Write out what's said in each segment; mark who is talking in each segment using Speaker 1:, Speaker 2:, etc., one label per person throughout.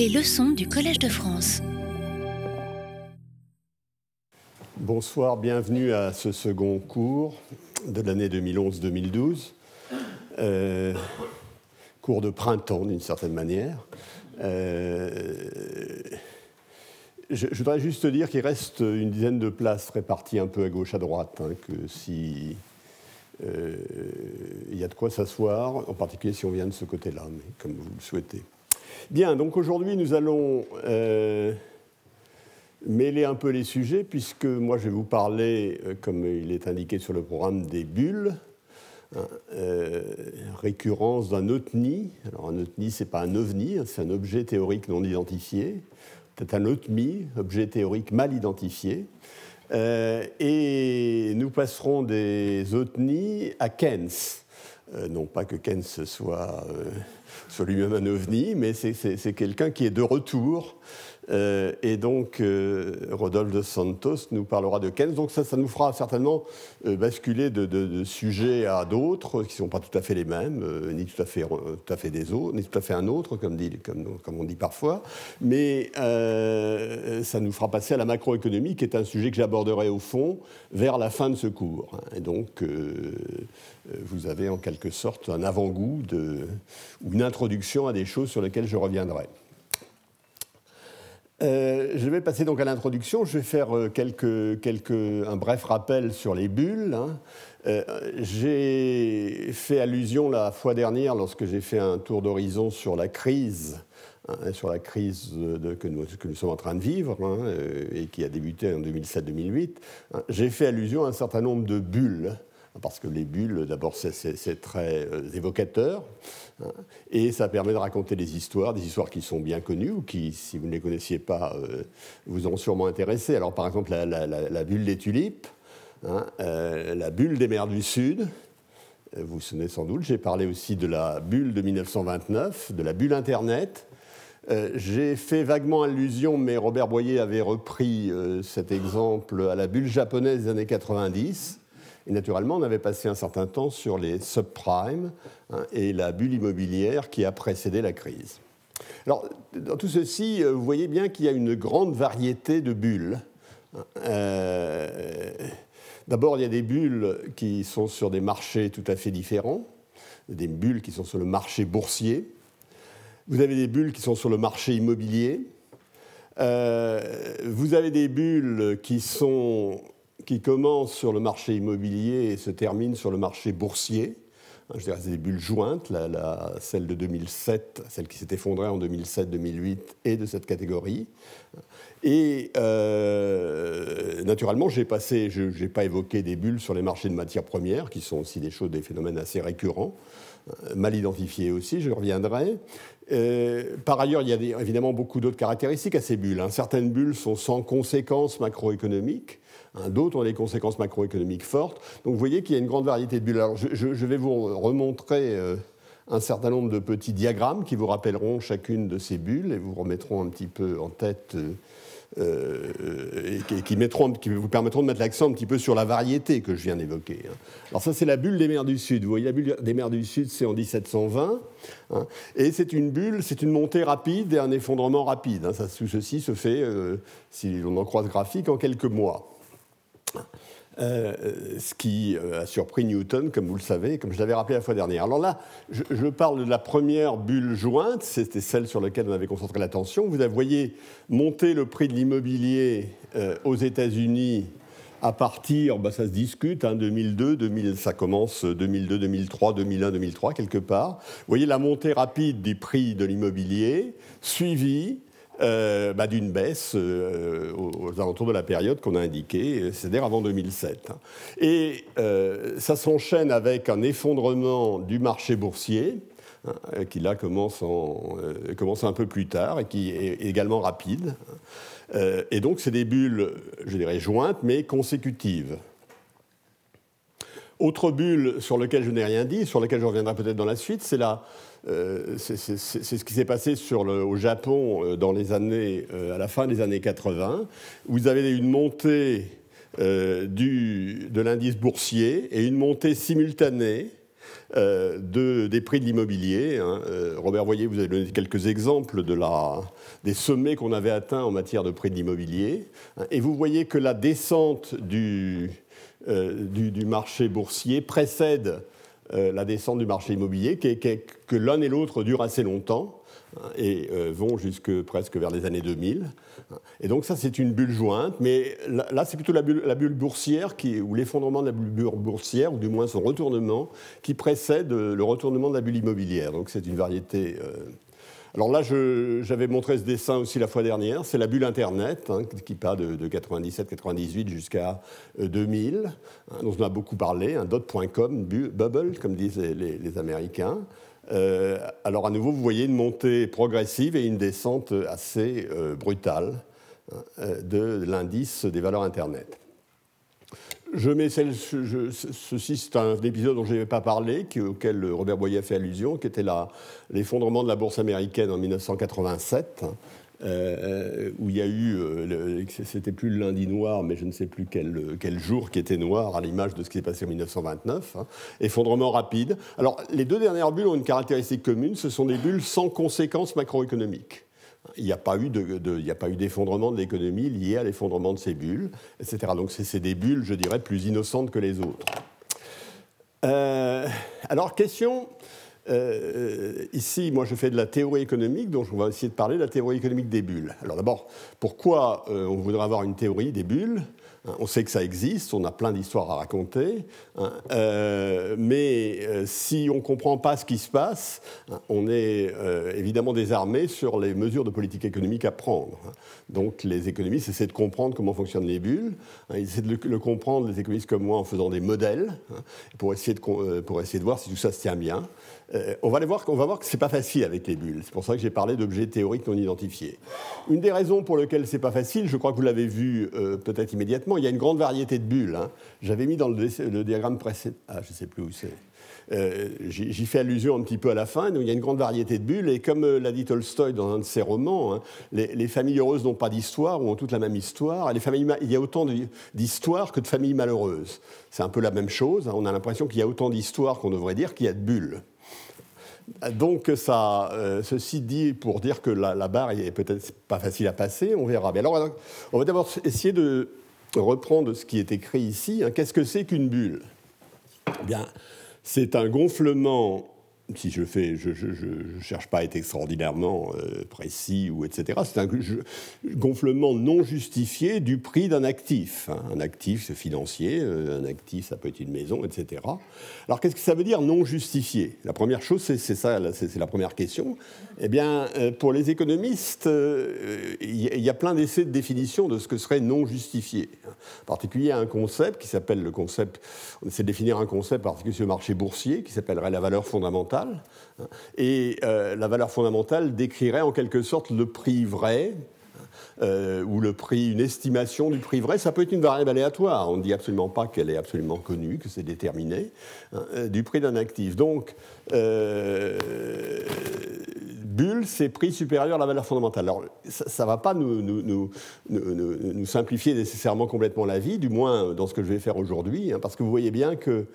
Speaker 1: Les leçons du Collège de France.
Speaker 2: Bonsoir, bienvenue à ce second cours de l'année 2011-2012. Euh, cours de printemps d'une certaine manière. Euh, je, voudrais juste dire qu'il reste une dizaine de places réparties un peu à gauche, à droite, hein, que si euh, il y a de quoi s'asseoir, en particulier si on vient de ce côté-là, mais comme vous le souhaitez. Bien, donc aujourd'hui nous allons euh, mêler un peu les sujets, puisque moi je vais vous parler, euh, comme il est indiqué sur le programme, des bulles. Hein, récurrence d'un OTNI. Alors un OTNI, ce n'est pas un ovni, hein, c'est un objet théorique non identifié. C'est un OTMI, objet théorique mal identifié. Euh, et nous passerons des OTNI à. Euh, non pas que Kens soit, euh, soit lui-même un ovni, mais c'est quelqu'un qui est de retour euh, et donc, euh, Rodolphe de Santos nous parlera de Keynes. Donc, ça, ça nous fera certainement euh, basculer de, sujets à d'autres qui ne sont pas tout à fait les mêmes, ni tout à fait, tout à fait des autres, ni tout à fait un autre, comme on dit parfois. Mais ça nous fera passer à la macroéconomie, qui est un sujet que j'aborderai au fond vers la fin de ce cours. Et donc, vous avez en quelque sorte un avant-goût ou une introduction à des choses sur lesquelles je reviendrai. Euh, je vais passer donc à l'introduction. Je vais faire euh, quelques, quelques, un bref rappel sur les bulles. Hein. Euh, j'ai fait allusion la fois dernière, lorsque j'ai fait un tour d'horizon sur la crise, hein, sur la crise que, nous, que, nous, sommes en train de vivre hein, et qui a débuté en 2007-2008. j'ai fait allusion à un certain nombre de bulles parce que les bulles, d'abord, c'est très évocateur. Hein. Et ça permet de raconter des histoires, des histoires qui sont bien connues ou qui, si vous ne les connaissiez pas, euh, vous ont sûrement intéressé. Alors par exemple, la, bulle des tulipes, hein, euh, la bulle des mers du Sud. Euh, vous vous souvenez sans doute, j'ai parlé aussi de la bulle de 1929, de la bulle Internet. j'ai fait vaguement allusion, mais Robert Boyer avait repris cet exemple à la bulle japonaise des années 90. Et naturellement, on avait passé un certain temps sur les subprimes hein, et la bulle immobilière qui a précédé la crise. Alors, dans tout ceci, euh, vous voyez bien qu'il y a une grande variété de bulles. Euh, d'abord, il y a des bulles qui sont sur des marchés tout à fait différents, des bulles qui sont sur le marché boursier. Vous avez des bulles qui sont sur le marché immobilier. Euh, vous avez des bulles qui sont qui commence sur le marché immobilier et se termine sur le marché boursier. Hein, je dirais c'est des bulles jointes, la, celle de 2007, celle qui s'est effondrée en 2007-2008 est de cette catégorie. Et euh, naturellement, j'ai je n'ai pas évoqué des bulles sur les marchés de matières premières, qui sont aussi des choses, des phénomènes assez récurrents, euh, mal identifiés aussi, je reviendrai. Euh, par ailleurs, il y a évidemment beaucoup d'autres caractéristiques à ces bulles. Hein. Certaines bulles sont sans conséquences macroéconomiques, d'autres ont des conséquences macroéconomiques fortes. Donc vous voyez qu'il y a une grande variété de bulles. Alors je, vais vous remontrer euh, un certain nombre de petits diagrammes qui vous rappelleront chacune de ces bulles et vous remettront un petit peu en tête. Euh, euh, et qui, qui, vous permettront de mettre l'accent un petit peu sur la variété que je viens d'évoquer. Hein. Alors ça, c'est la bulle des mers du Sud. Vous voyez, la bulle des mers du Sud, c'est en 1720. Hein. et c'est une bulle, c'est une montée rapide et un effondrement rapide. Ça, tout ceci se fait, si l'on en croise graphique, en quelques mois. Euh, ce qui euh, a surpris Newton, comme vous le savez, comme je l'avais rappelé la fois dernière. Alors là, je, parle de la première bulle jointe, c'était celle sur laquelle on avait concentré l'attention. Vous voyez monter le prix de l'immobilier euh, aux États-Unis à partir, bah, ça se discute, 2002, hein, 2000, ça commence 2002, 2003, 2001, 2003, quelque part. Vous voyez la montée rapide des prix de l'immobilier, suivie euh, bah, d'une baisse euh, aux, alentours de la période qu'on a indiquée, c'est-à-dire avant 2007. Et euh, ça s'enchaîne avec un effondrement du marché boursier, hein, qui là commence, un peu plus tard et qui est également rapide. et donc c'est des bulles, je dirais, jointes, mais consécutives. Autre bulle sur laquelle je n'ai rien dit, sur laquelle je reviendrai peut-être dans la suite, c'est la, c'est ce qui s'est passé au Japon euh, dans les années, euh, à la fin des années 80. Vous avez une montée de l'indice boursier et une montée simultanée de, des prix de l'immobilier. Hein. Robert Voyer, vous avez donné quelques exemples des sommets qu'on avait atteints en matière de prix de l'immobilier. Hein. Et vous voyez que la descente du marché boursier précède la descente du marché immobilier, que l'un et l'autre durent assez longtemps et euh, vont jusque presque vers les années 2000. Et donc ça, c'est une bulle jointe, mais là, c'est plutôt la bulle, boursière ou l'effondrement de la bulle boursière, ou du moins son retournement, qui précède le retournement de la bulle immobilière. Donc c'est une variété. Alors là, j'avais montré ce dessin aussi la fois dernière. C'est la bulle Internet, hein, qui part de, 97-98 jusqu'à 2000, euh, hein, dont on a beaucoup parlé, un dot.com, bubble, comme disent les Américains. Euh, alors à nouveau, vous voyez une montée progressive et une descente assez euh, brutale hein, de l'indice des valeurs Internet. Je mets ceci, c'est un épisode dont je n'avais pas parlé, auquel Robert Boyer fait allusion, qui était l'effondrement de la bourse américaine en 1987. Euh, où il y a eu, euh, c'était plus le lundi noir, mais je ne sais plus quel, quel jour qui était noir, à l'image de ce qui s'est passé en 1929. Hein. Effondrement rapide. Alors, les deux dernières bulles ont une caractéristique commune, ce sont des bulles sans conséquences macroéconomiques. Il n'y a pas eu d'effondrement de, l'économie lié à l'effondrement de ces bulles, etc. Donc, c'est des bulles, je dirais, plus innocentes que les autres. Euh, alors, question euh, ici, moi, je fais de la théorie économique, donc on va essayer de parler de la théorie économique des bulles. Alors d'abord, pourquoi euh, on voudrait avoir une théorie des bulles? On sait que ça existe, on a plein d'histoires à raconter, hein, euh, mais si on ne comprend pas ce qui se passe, hein, on est évidemment désarmé sur les mesures de politique économique à prendre. Donc les économistes essaient de comprendre comment fonctionnent les bulles, ils essaient de le, comprendre, les économistes comme moi, en faisant des modèles, pour, essayer de, pour essayer de voir si tout ça se tient bien. Euh, on, va voir, on va voir que ce n'est pas facile avec les bulles. C'est pour ça que j'ai parlé d'objets théoriques non identifiés. Une des raisons pour lesquelles ce n'est pas facile, je crois que vous l'avez vu euh, peut-être immédiatement, il y a une grande variété de bulles. Hein. J'avais mis dans le, diagramme précédent. Ah, je ne sais plus où c'est. Euh, j'y fais allusion un petit peu à la fin. Donc, il y a une grande variété de bulles. Et comme l'a dit Tolstoï dans un de ses romans, hein, les, familles heureuses n'ont pas d'histoire ou ont toutes la même histoire. les il y a autant d'histoires que de familles malheureuses. C'est un peu la même chose. Hein. On a l'impression qu'il y a autant d'histoires qu'on devrait dire qu'il y a de bulles. Donc, ça, euh, ceci dit pour dire que la, barre est peut-être pas facile à passer, on verra. Mais alors, on va d'abord essayer de reprendre ce qui est écrit ici. Hein. Qu'est-ce que c'est qu'une bulle? Eh Bien, c'est un gonflement si je fais, je cherche pas à être extraordinairement euh, précis ou etc. C'est un gonflement non justifié du prix d'un actif. Hein. Un actif financier, euh, un actif ça peut être une maison, etc. Alors qu'est-ce que ça veut dire non justifié? La première chose, c'est ça, c'est la première question. Eh bien, euh, pour les économistes, il y, a plein d'essais de définition de ce que serait non justifié. En particulier, un concept qui s'appelle le concept, on essaie de définir un concept particulier sur le marché boursier qui s'appellerait la valeur fondamentale et euh, la valeur fondamentale décrirait en quelque sorte le prix vrai, euh, ou le prix, une estimation du prix vrai, ça peut être une variable aléatoire. On ne dit absolument pas qu'elle est absolument connue, que c'est déterminé, hein, euh, du prix d'un actif. Donc, bulle, c'est prix supérieur à la valeur fondamentale. Alors, ça ne va pas nous, simplifier nécessairement complètement la vie, du moins dans ce que je vais faire aujourd'hui, hein, parce que vous voyez bien que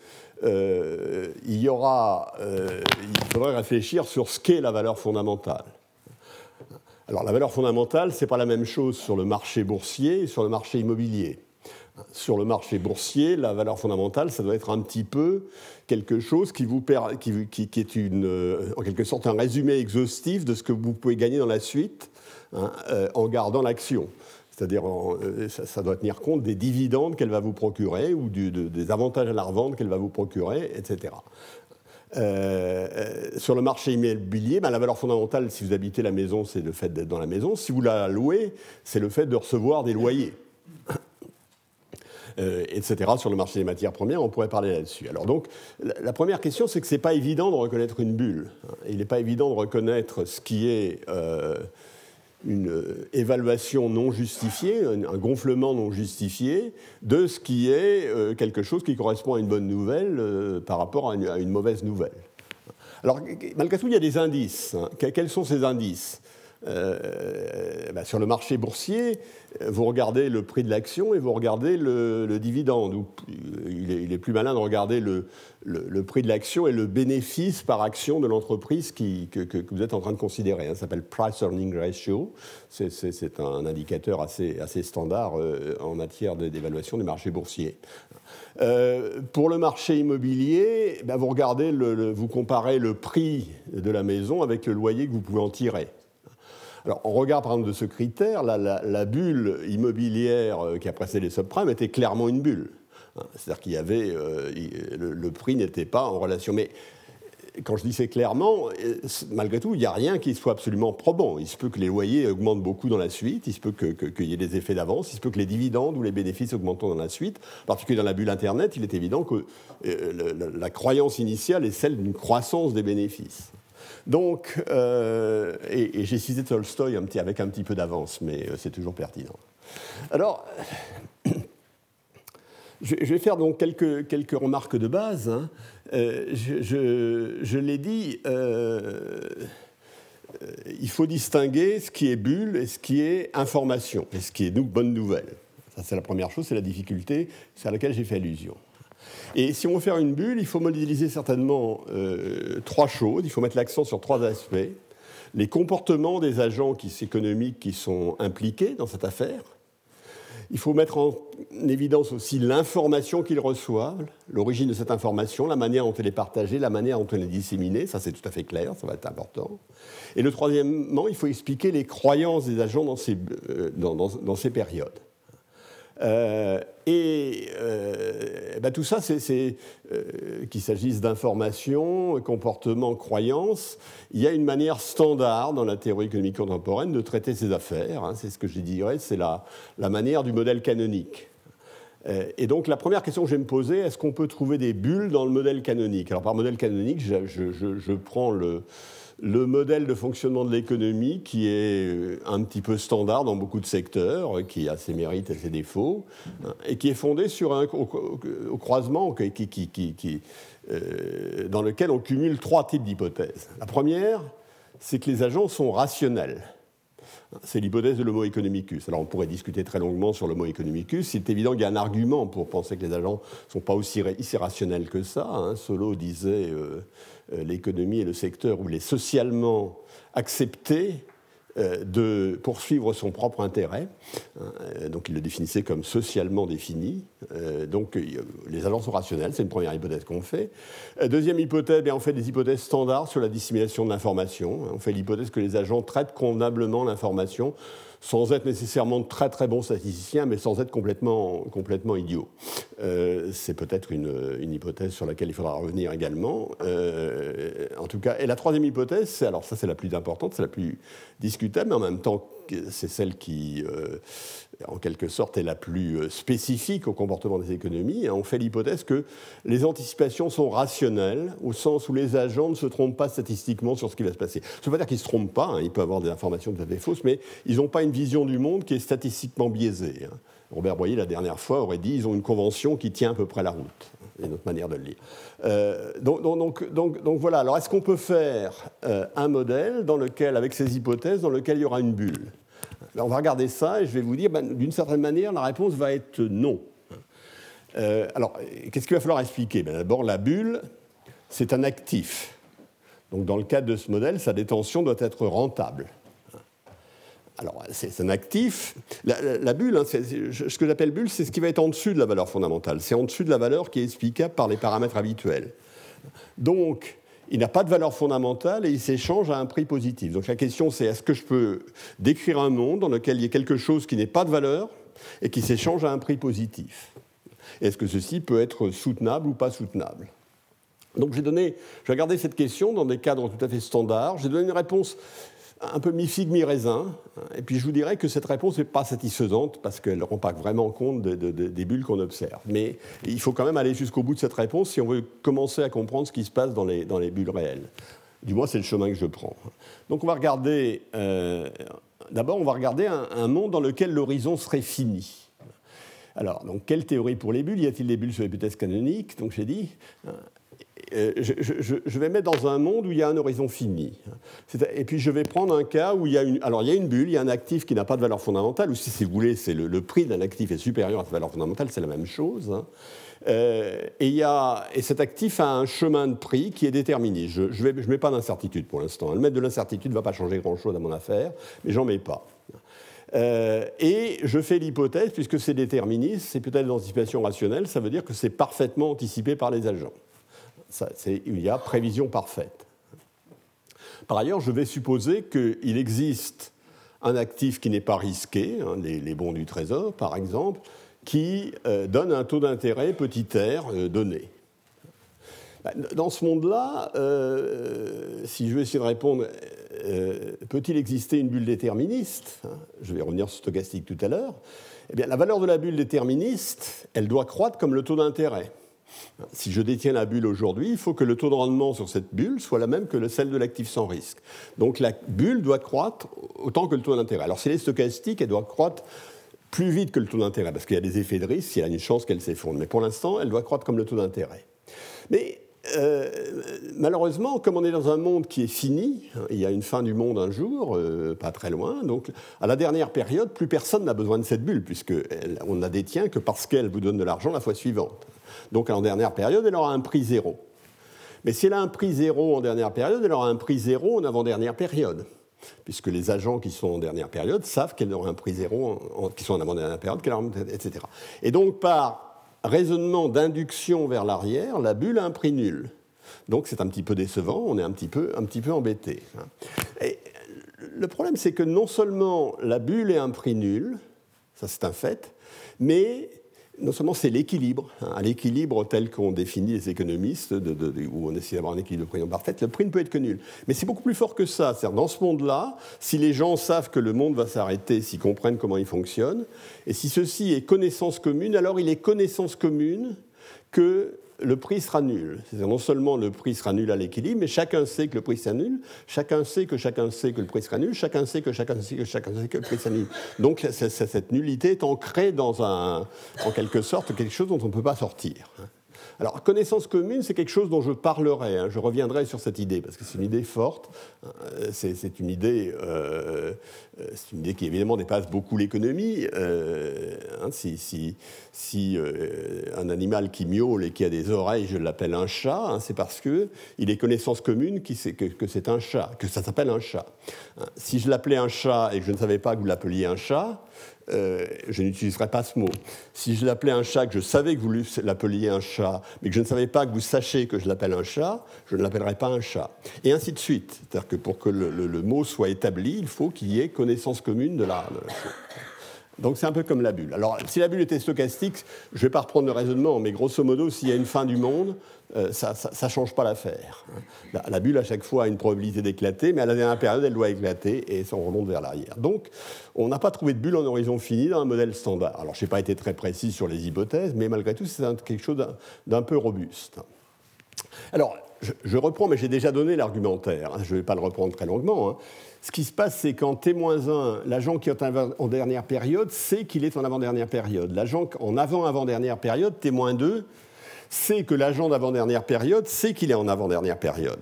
Speaker 2: euh, il y aura, euh, il faudrait réfléchir sur ce qu'est la valeur fondamentale. Alors la valeur fondamentale, ce n'est pas la même chose sur le marché boursier et sur le marché immobilier. Sur le marché boursier, la valeur fondamentale, ça doit être un petit peu quelque chose qui, est une, euh, en quelque sorte un résumé exhaustif de ce que vous pouvez gagner dans la suite hein, en gardant l'action. C'est-à-dire, euh, ça, doit tenir compte des dividendes qu'elle va vous procurer ou des avantages à la revente qu'elle va vous procurer, etc. Euh, euh, sur le marché immobilier, ben, la valeur fondamentale, si vous habitez la maison, c'est le fait d'être dans la maison. Si vous la louez, c'est le fait de recevoir des loyers. etc. Sur le marché des matières premières, on pourrait parler là-dessus. Alors donc, la, première question, c'est que ce n'est pas évident de reconnaître une bulle. Il n'est pas évident de reconnaître ce qui est une euh, évaluation non justifiée, un gonflement non justifié de ce qui est euh, quelque chose qui correspond à une bonne nouvelle euh, par rapport à une, mauvaise nouvelle. Alors, malgré tout, il y a des indices. Hein. Quels sont ces indices? Bah, sur le marché boursier, vous regardez le prix de l'action et vous regardez le, dividende. Il est, plus malin de regarder le, prix de l'action et le bénéfice par action de l'entreprise que, vous êtes en train de considérer. Ça s'appelle Price Earning Ratio. C'est un indicateur assez, standard en matière d'évaluation des marchés boursiers. Euh, pour le marché immobilier, regardez, vous comparez le prix de la maison avec le loyer que vous pouvez en tirer. Alors, on regarde par exemple de ce critère, la, bulle immobilière euh, qui a précédé les subprimes était clairement une bulle. C'est-à-dire qu'il y avait, euh, le, prix n'était pas en relation. Mais quand je dis c'est clairement, euh, malgré tout, il n'y a rien qui soit absolument probant. Il se peut que les loyers augmentent beaucoup dans la suite, il se peut qu'il y ait des effets d'avance, il se peut que les dividendes ou les bénéfices augmentent dans la suite. En particulier dans la bulle Internet, il est évident que euh, la, croyance initiale est celle d'une croissance des bénéfices. Donc, euh, et, j'ai cité Tolstoy un petit, avec un petit peu d'avance, mais c'est toujours pertinent. Alors, je, vais faire donc quelques, quelques remarques de base. Hein. Euh, je, l'ai dit, euh, il faut distinguer ce qui est bulle et ce qui est information, et ce qui est donc bonne nouvelle. Ça, c'est la première chose, c'est la difficulté à laquelle j'ai fait allusion. Et si on veut faire une bulle, il faut modéliser certainement euh, trois choses. Il faut mettre l'accent sur trois aspects. Les comportements des agents économiques qui sont impliqués dans cette affaire, il faut mettre en évidence aussi l'information qu'ils reçoivent, l'origine de cette information, la manière dont elle est partagée, la manière dont elle est disséminée, ça c'est tout à fait clair, ça va être important. Et le troisièmement, il faut expliquer les croyances des agents dans ces, euh, dans ces périodes. Euh, et euh, ben tout ça, euh, qu'il s'agisse d'informations, comportements, croyances, il y a une manière standard dans la théorie économique contemporaine de traiter ces affaires. Hein. c'est ce que je dirais, c'est la, manière du modèle canonique. et donc la première question que je vais me poser, est-ce qu'on peut trouver des bulles dans le modèle canonique? Alors par modèle canonique, je prends le le modèle de fonctionnement de l'économie qui est euh, un petit peu standard dans beaucoup de secteurs, qui a ses mérites et ses défauts, hein, et qui est fondé sur un au, croisement euh, dans lequel on cumule trois types d'hypothèses. La première, c'est que les agents sont rationnels. C'est l'hypothèse de l'homo economicus. Alors on pourrait discuter très longuement sur l'homo economicus. C'est évident qu'il y a un argument pour penser que les agents ne sont pas aussi rationnels que ça. Hein. Solo disait euh, euh, l'économie est le secteur où il est socialement accepté euh, de poursuivre son propre intérêt. Hein, euh, donc il le définissait comme socialement défini. donc les agents sont rationnels, c'est une première hypothèse qu'on fait. Deuxième hypothèse, on fait des hypothèses standards sur la dissimulation de l'information. On fait l'hypothèse que les agents traitent convenablement l'information sans être nécessairement très très bons statisticiens, mais sans être complètement, complètement idiots. Euh, c'est peut-être une, une, hypothèse sur laquelle il faudra revenir également. Euh, en tout cas, et la troisième hypothèse, alors ça c'est la plus importante, c'est la plus discutable, mais en même temps c'est celle qui, euh, en quelque sorte, est la plus euh, spécifique au comportement des économies. On fait l'hypothèse que les anticipations sont rationnelles, au sens où les agents ne se trompent pas statistiquement sur ce qui va se passer. Ça ne veut pas dire qu'ils ne se trompent pas, hein. ils peuvent avoir des informations tout à fait fausses, mais ils n'ont pas une vision du monde qui est statistiquement biaisée. Hein. Robert Boyer, la dernière fois, aurait dit ils ont une convention qui tient à peu près la route. C'est notre manière de le lire. Euh, donc, voilà. Alors, est-ce qu'on peut faire euh, un modèle dans lequel, avec ces hypothèses, dans lequel il y aura une bulle? Ben, On va regarder ça et je vais vous dire, ben, d'une certaine manière, la réponse va être non. Euh, alors, qu'est-ce qu'il va falloir expliquer? Ben, D'abord, la bulle, c'est un actif. Donc, dans le cadre de ce modèle, sa détention doit être rentable. Alors, c'est un actif. La, bulle, hein, ce que j'appelle bulle, c'est ce qui va être en dessus de la valeur fondamentale. C'est en dessus de la valeur qui est explicable par les paramètres habituels. Donc, il n'a pas de valeur fondamentale et il s'échange à un prix positif. Donc la question c'est est-ce que je peux décrire un monde dans lequel il y a quelque chose qui n'est pas de valeur et qui s'échange à un prix positif? Est-ce que ceci peut être soutenable ou pas soutenable? Donc j'ai donné, j'ai regardé cette question dans des cadres tout à fait standards. J'ai donné une réponse un peu mi-figue, mi-raisin. Et puis je vous dirais que cette réponse n'est pas satisfaisante parce qu'elle ne rend pas vraiment compte des bulles qu'on observe. Mais il faut quand même aller jusqu'au bout de cette réponse si on veut commencer à comprendre ce qui se passe dans les, les bulles réelles. Du moins, c'est le chemin que je prends. Donc on va regarder, euh, d'abord, on va regarder un, monde dans lequel l'horizon serait fini. Alors, donc, quelle théorie pour les bulles? Y a-t-il des bulles sur l'hypothèse canonique Donc j'ai dit, euh, je, vais mettre dans un monde où il y a un horizon fini. Et puis je vais prendre un cas où il y a une, alors il y a une bulle, il y a un actif qui n'a pas de valeur fondamentale, ou si, vous voulez, c'est le, prix d'un actif est supérieur à sa valeur fondamentale, c'est la même chose. Hein. Euh, et, y a, et, cet actif a un chemin de prix qui est déterminé. Je ne mets pas d'incertitude pour l'instant. Le mettre de l'incertitude ne va pas changer grand-chose à mon affaire, mais j'en mets pas. Euh, et je fais l'hypothèse, puisque c'est déterministe, c'est peut-être l'anticipation rationnelle, ça veut dire que c'est parfaitement anticipé par les agents. Il y a prévision parfaite. Par ailleurs, je vais supposer qu'il existe un actif qui n'est pas risqué, hein, les, bons du trésor par exemple, qui euh, donne un taux d'intérêt petit r euh, donné. Bah, dans ce monde-là, si je veux essayer de répondre euh, peut-il exister une bulle déterministe hein, Je vais revenir sur stochastique tout à l'heure. Eh bien, la valeur de la bulle déterministe, elle doit croître comme le taux d'intérêt. Si je détiens la bulle aujourd'hui, il faut que le taux de rendement sur cette bulle soit la même que celle de l'actif sans risque. Donc la bulle doit croître autant que le taux d'intérêt. Alors si elle est stochastique, elle doit croître plus vite que le taux d'intérêt, parce qu'il y a des effets de risque, il y a une chance qu'elle s'effondre. Mais pour l'instant, elle doit croître comme le taux d'intérêt. Mais euh, malheureusement, comme on est dans un monde qui est fini, hein, il y a une fin du monde un jour, euh, pas très loin, donc à la dernière période, plus personne n'a besoin de cette bulle, puisqu'on ne la détient que parce qu'elle vous donne de l'argent la fois suivante. Donc en dernière période, elle aura un prix zéro. Mais si elle a un prix zéro en dernière période, elle aura un prix zéro en avant-dernière période puisque les agents qui sont en dernière période savent qu'elle aura un prix zéro, qui sont en avant-dernière période, etc. Et donc, par raisonnement d'induction vers l'arrière, la bulle a un prix nul. Donc c'est un petit peu décevant, on est un petit peu, un petit peu embêté. Et le problème, c'est que non seulement la bulle est un prix nul, ça c'est un fait, mais non seulement c'est l'équilibre, hein, l'équilibre tel qu'on définit les économistes, où on essaie d'avoir un équilibre de prix parfait, le prix ne peut être que nul. Mais c'est beaucoup plus fort que ça. C'est-à-dire, dans ce monde-là, si les gens savent que le monde va s'arrêter, s'ils comprennent comment il fonctionne, et si ceci est connaissance commune, alors il est connaissance commune que le prix sera nul. Non seulement le prix sera nul à l'équilibre, mais chacun sait que le prix sera nul, chacun sait que chacun sait que le prix sera nul, chacun sait que chacun sait que chacun sait que le prix sera nul. Donc cette nullité est ancrée dans un, en quelque sorte quelque chose dont on ne peut pas sortir. Alors, connaissance commune, c'est quelque chose dont je parlerai. Hein. Je reviendrai sur cette idée, parce que c'est une idée forte. Euh, c'est une idée, euh, euh, une idée qui évidemment dépasse beaucoup l'économie. Hein, si, un animal qui miaule et qui a des oreilles, je l'appelle un chat, hein, c'est parce que il est connaissance commune que, que c'est un chat, que ça s'appelle un chat. Si je l'appelais un chat et que je ne savais pas que vous l'appeliez un chat, euh, je n'utiliserai pas ce mot. Si je l'appelais un chat, que je savais que vous l'appeliez un chat, mais que je ne savais pas que vous sachiez que je l'appelle un chat, je ne l'appellerai pas un chat. Et ainsi de suite. C'est-à-dire que pour que le, mot soit établi, il faut qu'il y ait connaissance commune de la. Donc c'est un peu comme la bulle. Alors si la bulle était stochastique, je ne vais pas reprendre le raisonnement, mais grosso modo, s'il y a une fin du monde, euh, ça ne change pas l'affaire. La, bulle, à chaque fois, a une probabilité d'éclater, mais à la dernière période, elle doit éclater et ça remonte vers l'arrière. Donc on n'a pas trouvé de bulle en horizon fini dans un modèle standard. Alors je n'ai pas été très précis sur les hypothèses, mais malgré tout, c'est quelque chose d'un peu robuste. Alors, je, reprends, mais j'ai déjà donné l'argumentaire. Hein. je ne vais pas le reprendre très longuement. Hein. Ce qui se passe, c'est qu'en T-1, l'agent qui est en dernière période sait qu'il est en avant-dernière période. L'agent en avant-avant-dernière période, T-2, sait que l'agent d'avant-dernière période sait qu'il est en avant-dernière période.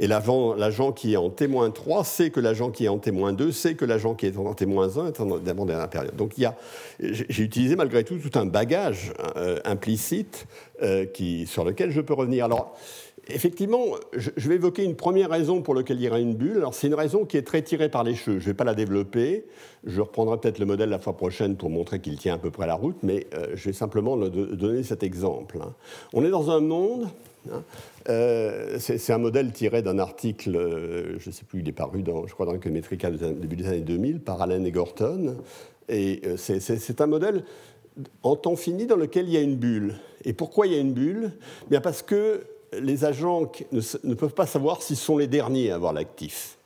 Speaker 2: Et l'agent qui est en T-3 sait que l'agent qui est en T-2 sait que l'agent qui est en T-1 est en avant-dernière période. Donc j'ai utilisé malgré tout tout un bagage euh, implicite euh, sur lequel je peux revenir. Alors, Effectivement, je vais évoquer une première raison pour laquelle il y aura une bulle. Alors, c'est une raison qui est très tirée par les cheveux. Je ne vais pas la développer. Je reprendrai peut-être le modèle la fois prochaine pour montrer qu'il tient à peu près la route, mais euh, je vais simplement donner cet exemple. Hein. On est dans un monde. Hein, euh, c'est un modèle tiré d'un article, euh, je ne sais plus, il est paru dans, je crois, dans Econometrica début des années 2000 par Allen et Gorton. Et c'est un modèle en temps fini dans lequel il y a une bulle. Et pourquoi il y a une bulle? Bien Parce que les agents ne, peuvent pas savoir s'ils sont les derniers à avoir l'actif.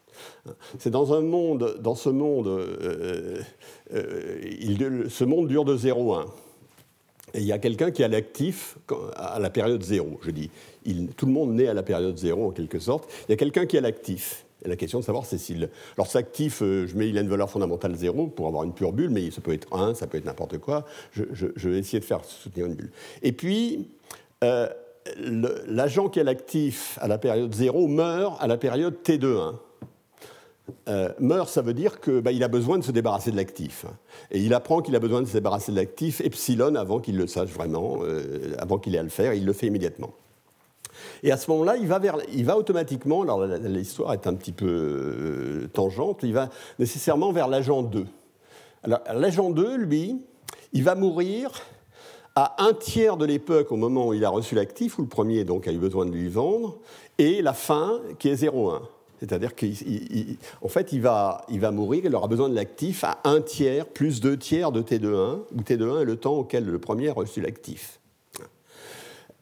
Speaker 2: C'est dans un monde, dans ce monde, euh, euh, ce monde dure de 0 à 1. Et il y a quelqu'un qui a l'actif à la période 0. Je dis, tout le monde naît à la période 0 en quelque sorte. Il y a quelqu'un qui a l'actif. La question de savoir, c'est s'il. Alors, cet actif, euh, je mets, il a une valeur fondamentale 0 pour avoir une pure bulle, mais ça peut être 1, ça peut être n'importe quoi. Je, vais essayer de faire soutenir une bulle. Et puis, l'agent qui est l'actif à la période 0 meurt à la période T2.1. Euh, meurt, ça veut dire qu'il bah, a besoin de se débarrasser de l'actif. Et il apprend qu'il a besoin de se débarrasser de l'actif epsilon avant qu'il le sache vraiment, euh, avant qu'il ait à le faire, et il le fait immédiatement. Et à ce moment-là, il il va automatiquement, alors l'histoire est un petit peu euh, tangente, il va nécessairement vers l'agent 2. Alors l'agent 2, lui, il va mourir à un tiers de l'époque au moment où il a reçu l'actif, où le premier donc a eu besoin de lui vendre, et la fin qui est 0,1. C'est-à-dire qu'en fait, il va, il va mourir, il aura besoin de l'actif à un tiers plus deux tiers de T2,1, où T2,1 est le temps auquel le premier a reçu l'actif.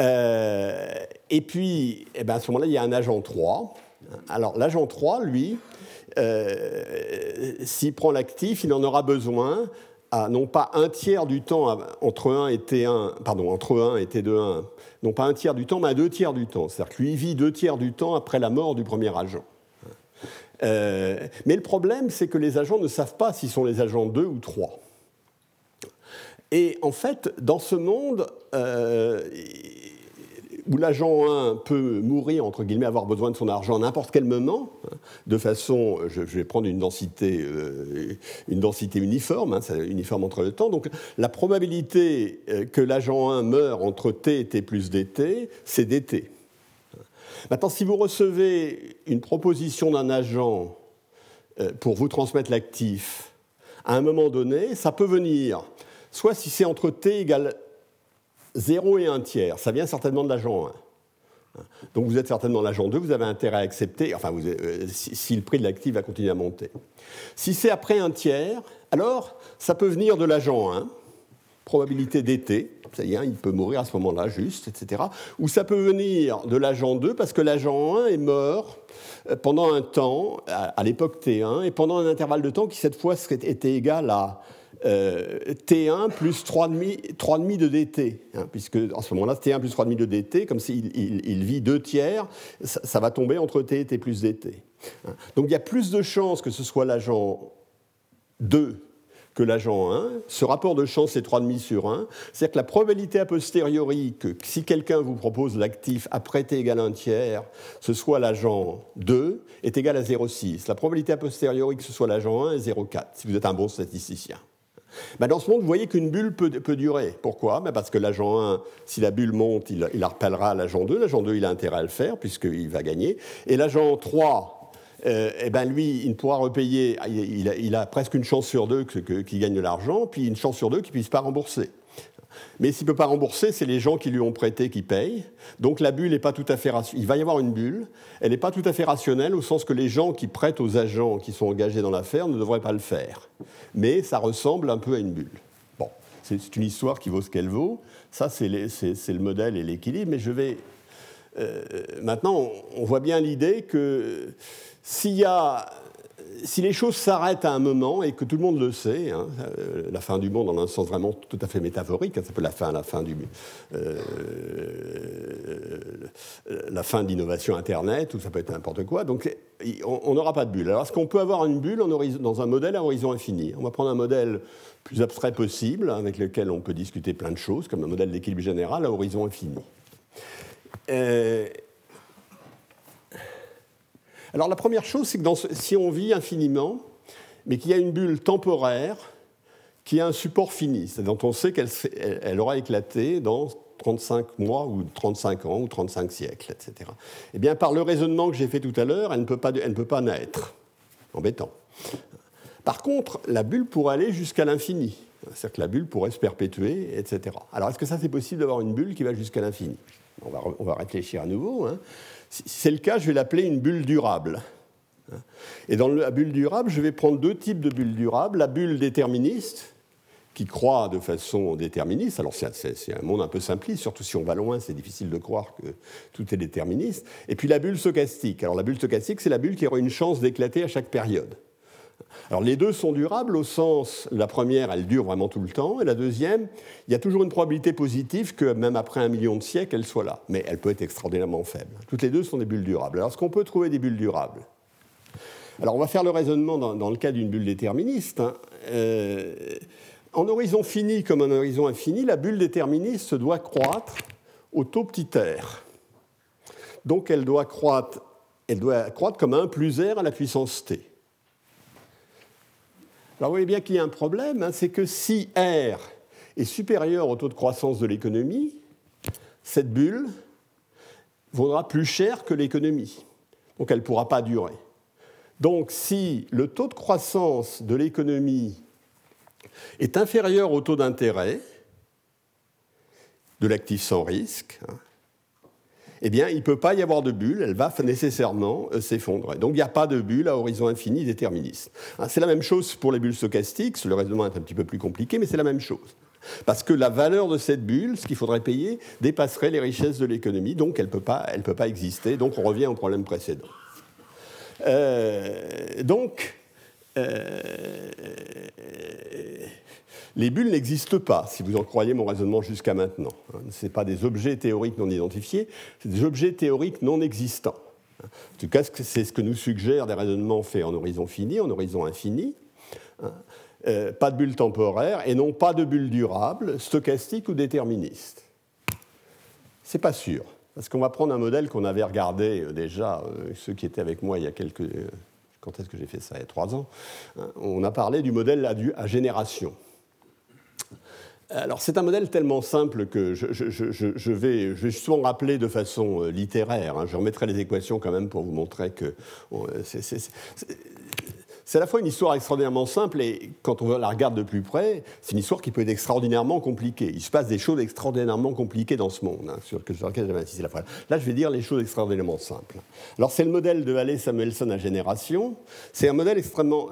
Speaker 2: Euh, et puis, eh ben, à ce moment-là, il y a un agent 3. Alors, l'agent 3, lui, euh, s'il prend l'actif, il en aura besoin non pas un tiers du temps entre 1 et T1, pardon, entre 1 et T2,1, non pas un tiers du temps, mais à deux tiers du temps. C'est-à-dire que lui vit deux tiers du temps après la mort du premier agent. Euh, mais le problème, c'est que les agents ne savent pas s'ils sont les agents 2 ou 3. Et en fait, dans ce monde euh, où l'agent 1 peut mourir, entre guillemets, avoir besoin de son argent à n'importe quel moment, hein, de façon, je, vais prendre une densité, euh, une densité uniforme, hein, uniforme entre le temps, donc la probabilité que l'agent 1 meure entre t et t plus dt, c'est dt. Maintenant, si vous recevez une proposition d'un agent euh, pour vous transmettre l'actif, à un moment donné, ça peut venir, soit si c'est entre t égale 0 et 1 tiers, ça vient certainement de l'agent 1. Donc vous êtes certainement l'agent 2, vous avez intérêt à accepter, enfin euh, si, le prix de l'actif va continuer à monter. Si c'est après un tiers, alors ça peut venir de l'agent 1, probabilité d'été, ça y est, il peut mourir à ce moment-là juste, etc. Ou ça peut venir de l'agent 2 parce que l'agent 1 est mort euh, pendant un temps, à l'époque T1, et pendant un intervalle de temps qui cette fois était égal à T1 plus 3,5 de dt, hein, puisque en ce moment-là, T1 plus 3,5 de dt, comme s'il il, vit deux tiers, ça, va tomber entre T et T plus dt. Hein. Donc il y a plus de chances que ce soit l'agent 2 que l'agent 1. Ce rapport de chance est 3,5 sur 1. C'est-à-dire que la probabilité a posteriori que si quelqu'un vous propose l'actif après t égale 1 tiers, ce soit l'agent 2, est égale à 0,6. La probabilité a posteriori que ce soit l'agent 1 est 0,4, si vous êtes un bon statisticien. Ben, dans ce monde, vous voyez qu'une bulle peut, durer. Pourquoi? Ben, Parce que l'agent 1, si la bulle monte, il, il rappellera l'agent 2. L'agent 2, il a intérêt à le faire, puisqu'il va gagner. Et l'agent 3, euh, eh ben lui, il ne pourra repayer, il a, presque une chance sur deux qu'il gagne de l'argent, puis une chance sur deux qu'il ne puisse pas rembourser. Mais s'il ne peut pas rembourser, c'est les gens qui lui ont prêté qui payent. Donc la bulle n'est pas tout à fait rationnelle. Il va y avoir une bulle. Elle n'est pas tout à fait rationnelle au sens que les gens qui prêtent aux agents qui sont engagés dans l'affaire ne devraient pas le faire. Mais ça ressemble un peu à une bulle. Bon, c'est une histoire qui vaut ce qu'elle vaut. Ça, c'est le modèle et l'équilibre. Mais je vais. Euh, maintenant, on voit bien l'idée que s'il si les choses s'arrêtent à un moment et que tout le monde le sait, hein, euh, la fin du monde en un sens vraiment tout à fait métaphorique, hein, ça peut la fin, la fin du, euh, la fin de l'innovation Internet ou ça peut être n'importe quoi. Donc on n'aura pas de bulle. Alors est-ce qu'on peut avoir une bulle dans un modèle à horizon infini? On va prendre un modèle plus abstrait possible avec lequel on peut discuter plein de choses, comme un modèle d'équilibre général à horizon infini. Euh, alors la première chose, c'est que si on vit infiniment, mais qu'il y a une bulle temporaire qui a un support fini, dont on sait qu'elle aura éclaté dans 35 mois ou 35 ans ou 35 siècles, etc. Eh bien, par le raisonnement que j'ai fait tout à l'heure, elle, ne peut pas, elle ne peut pas naître. Embêtant. Par contre, la bulle pourrait aller jusqu'à l'infini. C'est-à-dire que la bulle pourrait se perpétuer, etc. Alors, est-ce que ça, c'est possible d'avoir une bulle qui va jusqu'à l'infini? On va, on va, réfléchir à nouveau. Hein. Si c'est le cas, je vais l'appeler une bulle durable. Et dans la bulle durable, je vais prendre deux types de bulles durables. La bulle déterministe, qui croît de façon déterministe. Alors c'est un monde un peu simpliste, surtout si on va loin, c'est difficile de croire que tout est déterministe. Et puis la bulle stochastique. Alors la bulle stochastique, c'est la bulle qui aura une chance d'éclater à chaque période. Alors les deux sont durables au sens, la première, elle dure vraiment tout le temps, et la deuxième, il y a toujours une probabilité positive que même après un million de siècles, elle soit là, mais elle peut être extraordinairement faible. Toutes les deux sont des bulles durables. Alors est-ce qu'on peut trouver des bulles durables? Alors on va faire le raisonnement dans, le cas d'une bulle déterministe. Hein. Euh, en horizon fini comme en horizon infini, la bulle déterministe doit croître au taux petit r. Donc elle doit croître, elle doit croître comme 1 plus r à la puissance t. Alors vous voyez bien qu'il y a un problème, hein, c'est que si r est supérieur au taux de croissance de l'économie, cette bulle vaudra plus cher que l'économie. Donc elle ne pourra pas durer. Donc si le taux de croissance de l'économie est inférieur au taux d'intérêt de l'actif sans risque, hein, eh bien, il ne peut pas y avoir de bulle, elle va nécessairement euh, s'effondrer. Donc, il n'y a pas de bulle à horizon infini déterministe. Hein, c'est la même chose pour les bulles stochastiques, le raisonnement est un petit peu plus compliqué, mais c'est la même chose. Parce que la valeur de cette bulle, ce qu'il faudrait payer, dépasserait les richesses de l'économie, donc elle ne peut, pas, peut pas exister. Donc on revient au problème précédent. Euh, donc, les bulles n'existent pas, si vous en croyez mon raisonnement jusqu'à maintenant. Hein, ce pas des objets théoriques non identifiés, c'est des objets théoriques non existants. En tout cas, c'est ce que nous suggèrent des raisonnements faits en horizon fini, en horizon infini. Hein. Euh, pas de bulle temporaire et non pas de bulle durable, stochastique ou déterministe. C'est pas sûr, parce qu'on va prendre un modèle qu'on avait regardé euh, déjà, euh, ceux qui étaient avec moi il y a quelques. Quand est-ce que j'ai fait ça? Il y a trois ans. Hein, on a parlé du modèle à, génération. Alors c'est un modèle tellement simple que je, vais, justement rappeler de façon littéraire. Hein. Je remettrai les équations quand même pour vous montrer que c'est à la fois une histoire extraordinairement simple et quand on la regarde de plus près, c'est une histoire qui peut être extraordinairement compliquée. Il se passe des choses extraordinairement compliquées dans ce monde, hein, sur, lequel j'avais insisté la fois. Là, je vais dire les choses extraordinairement simples. Alors, c'est le modèle de Halley Samuelson à génération. C'est un modèle extrêmement.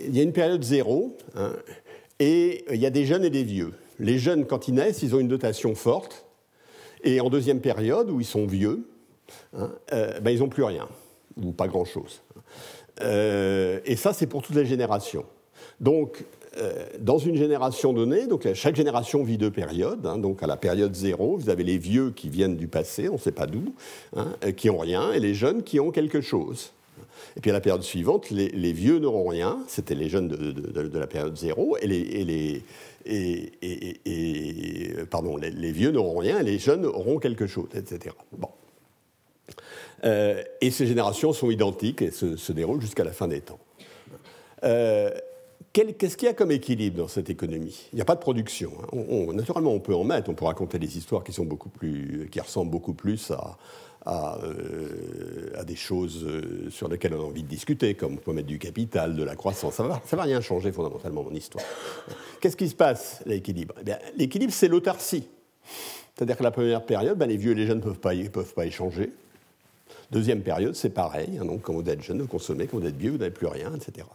Speaker 2: Il y a une période zéro, hein, et il y a des jeunes et des vieux. Les jeunes, quand ils naissent, ils ont une dotation forte, et en deuxième période, où ils sont vieux, hein, euh, ben, ils n'ont plus rien, ou pas grand-chose. Euh, et ça, c'est pour toutes les générations. Donc, euh, dans une génération donnée, donc chaque génération vit deux périodes. Hein. donc à la période zéro, vous avez les vieux qui viennent du passé, on ne sait pas d'où, hein, euh, qui ont rien, et les jeunes qui ont quelque chose. Et puis à la période suivante, les, vieux n'auront rien, c'était les jeunes de, la période zéro, et les, et pardon, les, vieux n'auront rien, et les jeunes auront quelque chose, etc. Bon. Euh, et ces générations sont identiques et se, déroulent jusqu'à la fin des temps. Euh, qu'est-ce qu'il y a comme équilibre dans cette économie? Il n'y a pas de production. Hein. naturellement, on peut en mettre, on peut raconter des histoires qui, ressemblent beaucoup plus à, euh, des choses sur lesquelles on a envie de discuter, comme on peut mettre du capital, de la croissance. Ça ne va, rien changer fondamentalement mon histoire. Qu'est-ce qui se passe, l'équilibre? Eh L'équilibre, c'est l'autarcie. C'est-à-dire que la première période, ben, les vieux et les jeunes ne peuvent pas échanger. Deuxième période, c'est pareil. Hein, donc, quand vous êtes jeune, vous consommez. Quand vous êtes vieux, vous n'avez plus rien, etc.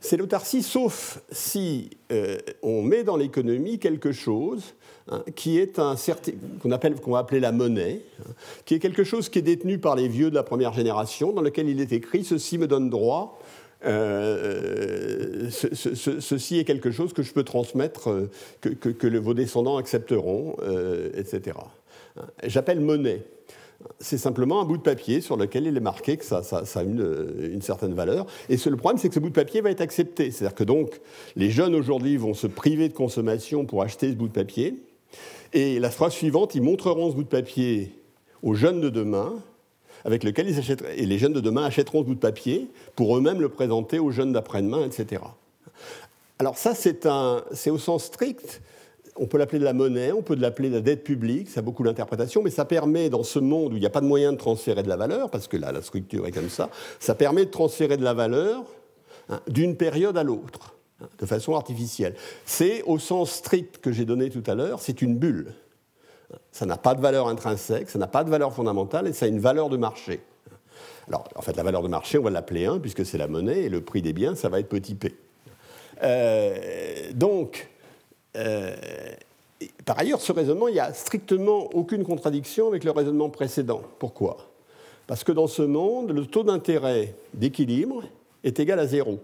Speaker 2: C'est l'autarcie, sauf si euh, on met dans l'économie quelque chose hein, qui est un certain, qu'on appelle, qu'on va appeler la monnaie, hein, qui est quelque chose qui est détenu par les vieux de la première génération, dans lequel il est écrit ceci me donne droit. Euh, ceci est quelque chose que je peux transmettre, euh, que, vos descendants accepteront, etc. J'appelle monnaie c'est simplement un bout de papier sur lequel il est marqué que ça, a une, certaine valeur. Et le problème, c'est que ce bout de papier va être accepté. C'est-à-dire que donc, les jeunes aujourd'hui vont se priver de consommation pour acheter ce bout de papier. Et la phrase suivante, ils montreront ce bout de papier aux jeunes de demain, avec lequel ils achèteront, et les jeunes de demain achèteront ce bout de papier pour eux-mêmes le présenter aux jeunes d'après-demain, etc. Alors ça, c'est au sens strict on peut l'appeler de la monnaie, on peut l'appeler de la dette publique, ça a beaucoup d'interprétations, mais ça permet, dans ce monde où il n'y a pas de moyen de transférer de la valeur, parce que là, la structure est comme ça, ça permet de transférer de la valeur hein, d'une période à l'autre, hein, de façon artificielle. C'est, au sens strict que j'ai donné tout à l'heure, c'est une bulle. Ça n'a pas de valeur intrinsèque, ça n'a pas de valeur fondamentale, et ça a une valeur de marché. Alors, en fait, la valeur de marché, on va l'appeler 1, puisque c'est la monnaie, et le prix des biens, ça va être petit p. Euh, donc, par ailleurs, ce raisonnement, il n'y a strictement aucune contradiction avec le raisonnement précédent. Pourquoi? Parce que dans ce monde, le taux d'intérêt d'équilibre est égal à zéro.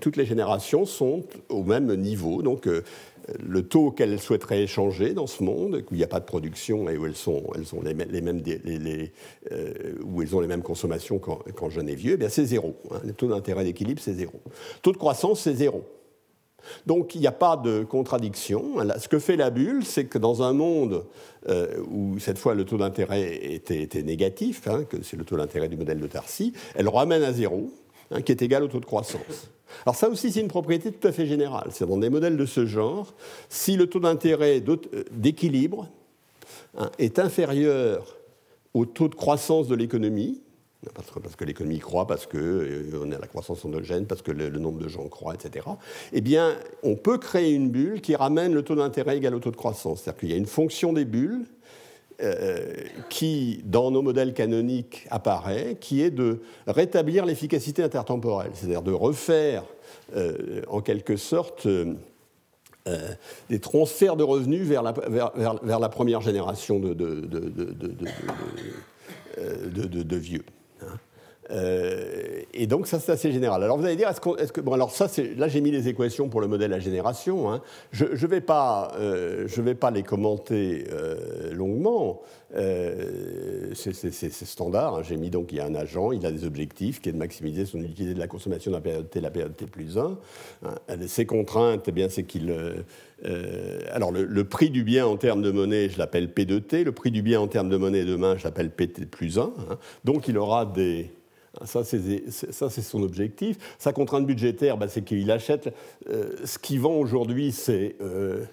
Speaker 2: toutes les générations sont au même niveau. Donc, euh, le taux qu'elles souhaiteraient échanger dans ce monde, où il n'y a pas de production et où elles, ont les, mêmes, euh, consommations quand, jeune et vieux, eh c'est zéro. Hein. Le taux d'intérêt d'équilibre, c'est zéro. Taux de croissance, c'est zéro. Donc il n'y a pas de contradiction. Ce que fait la bulle, c'est que dans un monde euh, où cette fois le taux d'intérêt était, négatif, hein, que c'est le taux d'intérêt du modèle de Tarcy, elle ramène à zéro, hein, qui est égal au taux de croissance. Alors ça aussi, c'est une propriété tout à fait générale. C'est dans des modèles de ce genre, si le taux d'intérêt euh, d'équilibre hein, est inférieur au taux de croissance de l'économie, parce que, l'économie croît, parce qu'on euh, a la croissance endogène, parce que le, nombre de gens croît, etc., eh bien, on peut créer une bulle qui ramène le taux d'intérêt égal au taux de croissance. C'est-à-dire qu'il y a une fonction des bulles euh, qui, dans nos modèles canoniques, apparaît, qui est de rétablir l'efficacité intertemporelle, c'est-à-dire de refaire, euh, en quelque sorte, des transferts de revenus vers la, vers, la première génération de vieux. Euh, et donc ça c'est assez général. Alors vous allez dire, est-ce, que bon alors ça c'est là j'ai mis les équations pour le modèle à génération. Hein. Je ne vais pas euh, je vais pas les commenter euh, longuement. c'est, standard. Hein. J'ai mis donc il y a un agent, il a des objectifs qui est de maximiser son utilité de la consommation de la période T, la période T plus 1. Hein. Ses contraintes, eh bien c'est qu'il alors le, prix du bien en termes de monnaie, je l'appelle P de T. Le prix du bien en termes de monnaie demain, je l'appelle PT plus 1. Donc il aura des ça, c'est son objectif. Sa contrainte budgétaire, bah, c'est qu'il achète. Euh, ce qu'il vend aujourd'hui, c'est euh,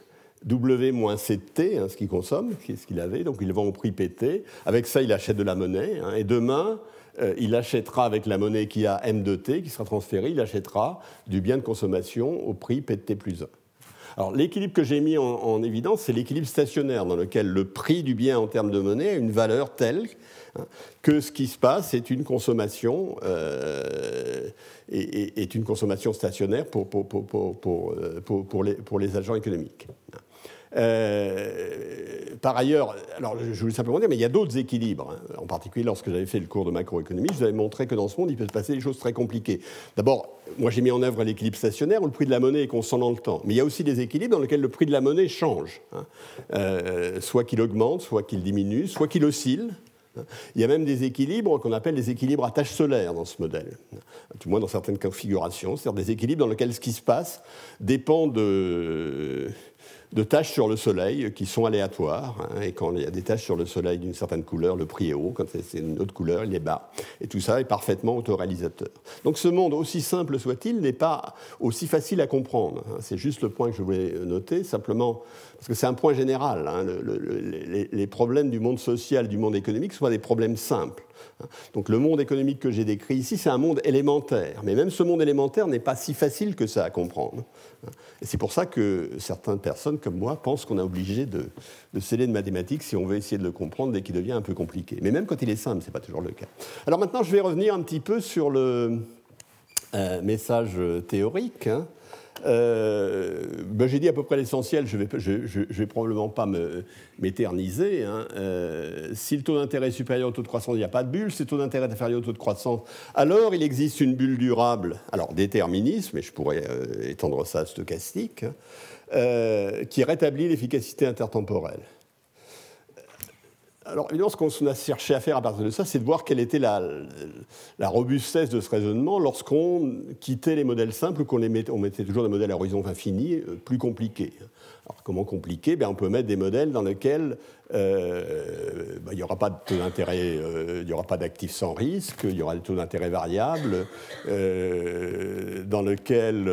Speaker 2: W moins C de T, hein, ce qu'il consomme, ce qu'il avait. Donc il vend au prix PT. Avec ça, il achète de la monnaie. Hein. et demain, euh, il achètera avec la monnaie qui a M de T, qui sera transférée, il achètera du bien de consommation au prix P de T plus 1. Alors l'équilibre que j'ai mis en, évidence, c'est l'équilibre stationnaire, dans lequel le prix du bien en termes de monnaie a une valeur telle que ce qui se passe est une consommation, euh, est, une consommation stationnaire pour, pour, pour, euh, pour les, les, agents économiques. Euh, par ailleurs, alors je voulais simplement dire, mais il y a d'autres équilibres. Hein. En particulier, lorsque j'avais fait le cours de macroéconomie, je vous avais montré que dans ce monde, il peut se passer des choses très compliquées. D'abord, moi j'ai mis en œuvre l'équilibre stationnaire où le prix de la monnaie est constant dans le temps. Mais il y a aussi des équilibres dans lesquels le prix de la monnaie change. Hein. Soit qu'il augmente, soit qu'il diminue, soit qu'il oscille. Il y a même des équilibres qu'on appelle des équilibres à tâches solaires dans ce modèle, du moins dans certaines configurations, c'est-à-dire des équilibres dans lesquels ce qui se passe dépend de, de tâches sur le soleil qui sont aléatoires. Hein, et quand il y a des tâches sur le soleil d'une certaine couleur, le prix est haut. Quand c'est une autre couleur, il est bas. Et tout ça est parfaitement autoréalisateur. Donc ce monde, aussi simple soit-il, n'est pas aussi facile à comprendre. Hein. C'est juste le point que je voulais noter, simplement parce que c'est un point général. Hein, les, problèmes du monde social, du monde économique, sont des problèmes simples. Donc le monde économique que j'ai décrit ici, c'est un monde élémentaire. Mais même ce monde élémentaire n'est pas si facile que ça à comprendre. Et c'est pour ça que certaines personnes comme moi pensent qu'on est obligé de, de sceller de mathématiques si on veut essayer de le comprendre dès qu'il devient un peu compliqué. Mais même quand il est simple, ce n'est pas toujours le cas. Alors maintenant, je vais revenir un petit peu sur le euh, message théorique. Hein. Euh, ben, j'ai dit à peu près l'essentiel, je ne vais, probablement pas m'éterniser. Hein. Euh, si le taux d'intérêt est supérieur au taux de croissance, il n'y a pas de bulle. Si le taux d'intérêt est inférieur au taux de croissance, alors il existe une bulle durable, alors déterminisme, mais je pourrais euh, étendre ça à stochastique, hein, qui rétablit l'efficacité intertemporelle. Alors évidemment, ce qu'on a cherché à faire à partir de ça, c'est de voir quelle était la, robustesse de ce raisonnement lorsqu'on quittait les modèles simples, qu'on mettait, mettait toujours des modèles à horizon infini, euh, plus compliqués. Alors comment compliqué? Ben, On peut mettre des modèles dans lesquels euh, ben, il n'y aura pas de d'intérêt, euh, n'y aura pas d'actifs sans risque, il y aura des taux d'intérêt variables, euh, dans lesquels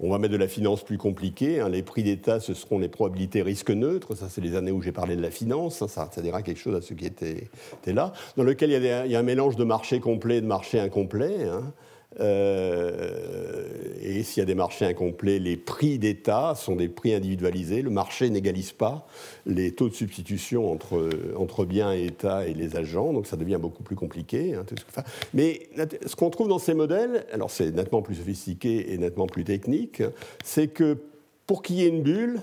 Speaker 2: on va mettre de la finance plus compliquée. Hein. les prix d'État, ce seront les probabilités risques neutres. Ça, c'est les années où j'ai parlé de la finance. Hein. ça, ça dira quelque chose à ceux qui étaient, là. Dans lequel il y, a il y, a un mélange de marché complet et de marché incomplet. Hein. Euh, et s'il y a des marchés incomplets, les prix d'État sont des prix individualisés. Le marché n'égalise pas les taux de substitution entre, entre biens et État et les agents, donc ça devient beaucoup plus compliqué. Hein, Mais ce qu'on trouve dans ces modèles, alors c'est nettement plus sophistiqué et nettement plus technique, c'est que pour qu'il y ait une bulle,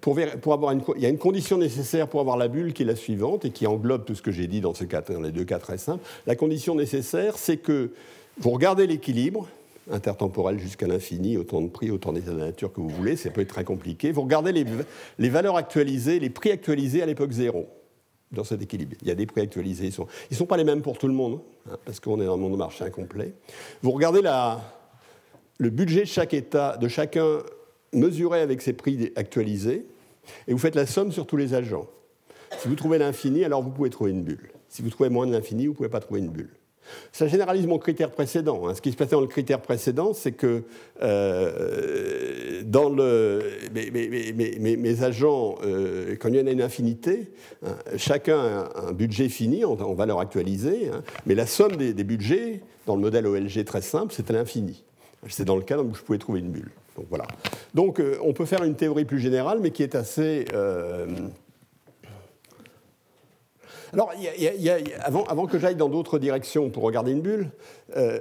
Speaker 2: pour, avoir une, il y a une condition nécessaire pour avoir la bulle qui est la suivante et qui englobe tout ce que j'ai dit dans, ces dans les deux cas très simples. La condition nécessaire, c'est que vous regardez l'équilibre intertemporel jusqu'à l'infini, autant de prix, autant d'états de nature que vous voulez, ça peut être très compliqué. Vous regardez les, valeurs actualisées, les prix actualisés à l'époque zéro dans cet équilibre. Il y a des prix actualisés, ils ne sont, pas les mêmes pour tout le monde, hein, parce qu'on est dans un monde de marché incomplet. Vous regardez le budget de chaque État, de chacun mesuré avec ses prix actualisés, et vous faites la somme sur tous les agents. Si vous trouvez l'infini, alors vous pouvez trouver une bulle. Si vous trouvez moins de l'infini, vous ne pouvez pas trouver une bulle. Ça généralise mon critère précédent. Hein. Ce qui se passait dans le critère précédent, c'est que euh, dans le, mes, agents, euh, quand il y en a une infinité, hein, chacun a un budget fini en, valeur actualisée, hein. mais la somme des, budgets, dans le modèle OLG très simple, c'est à l'infini. C'est dans le cas où je pouvais trouver une bulle. Donc voilà. Donc euh, on peut faire une théorie plus générale, mais qui est assez alors, avant, que j'aille dans d'autres directions pour regarder une bulle, euh,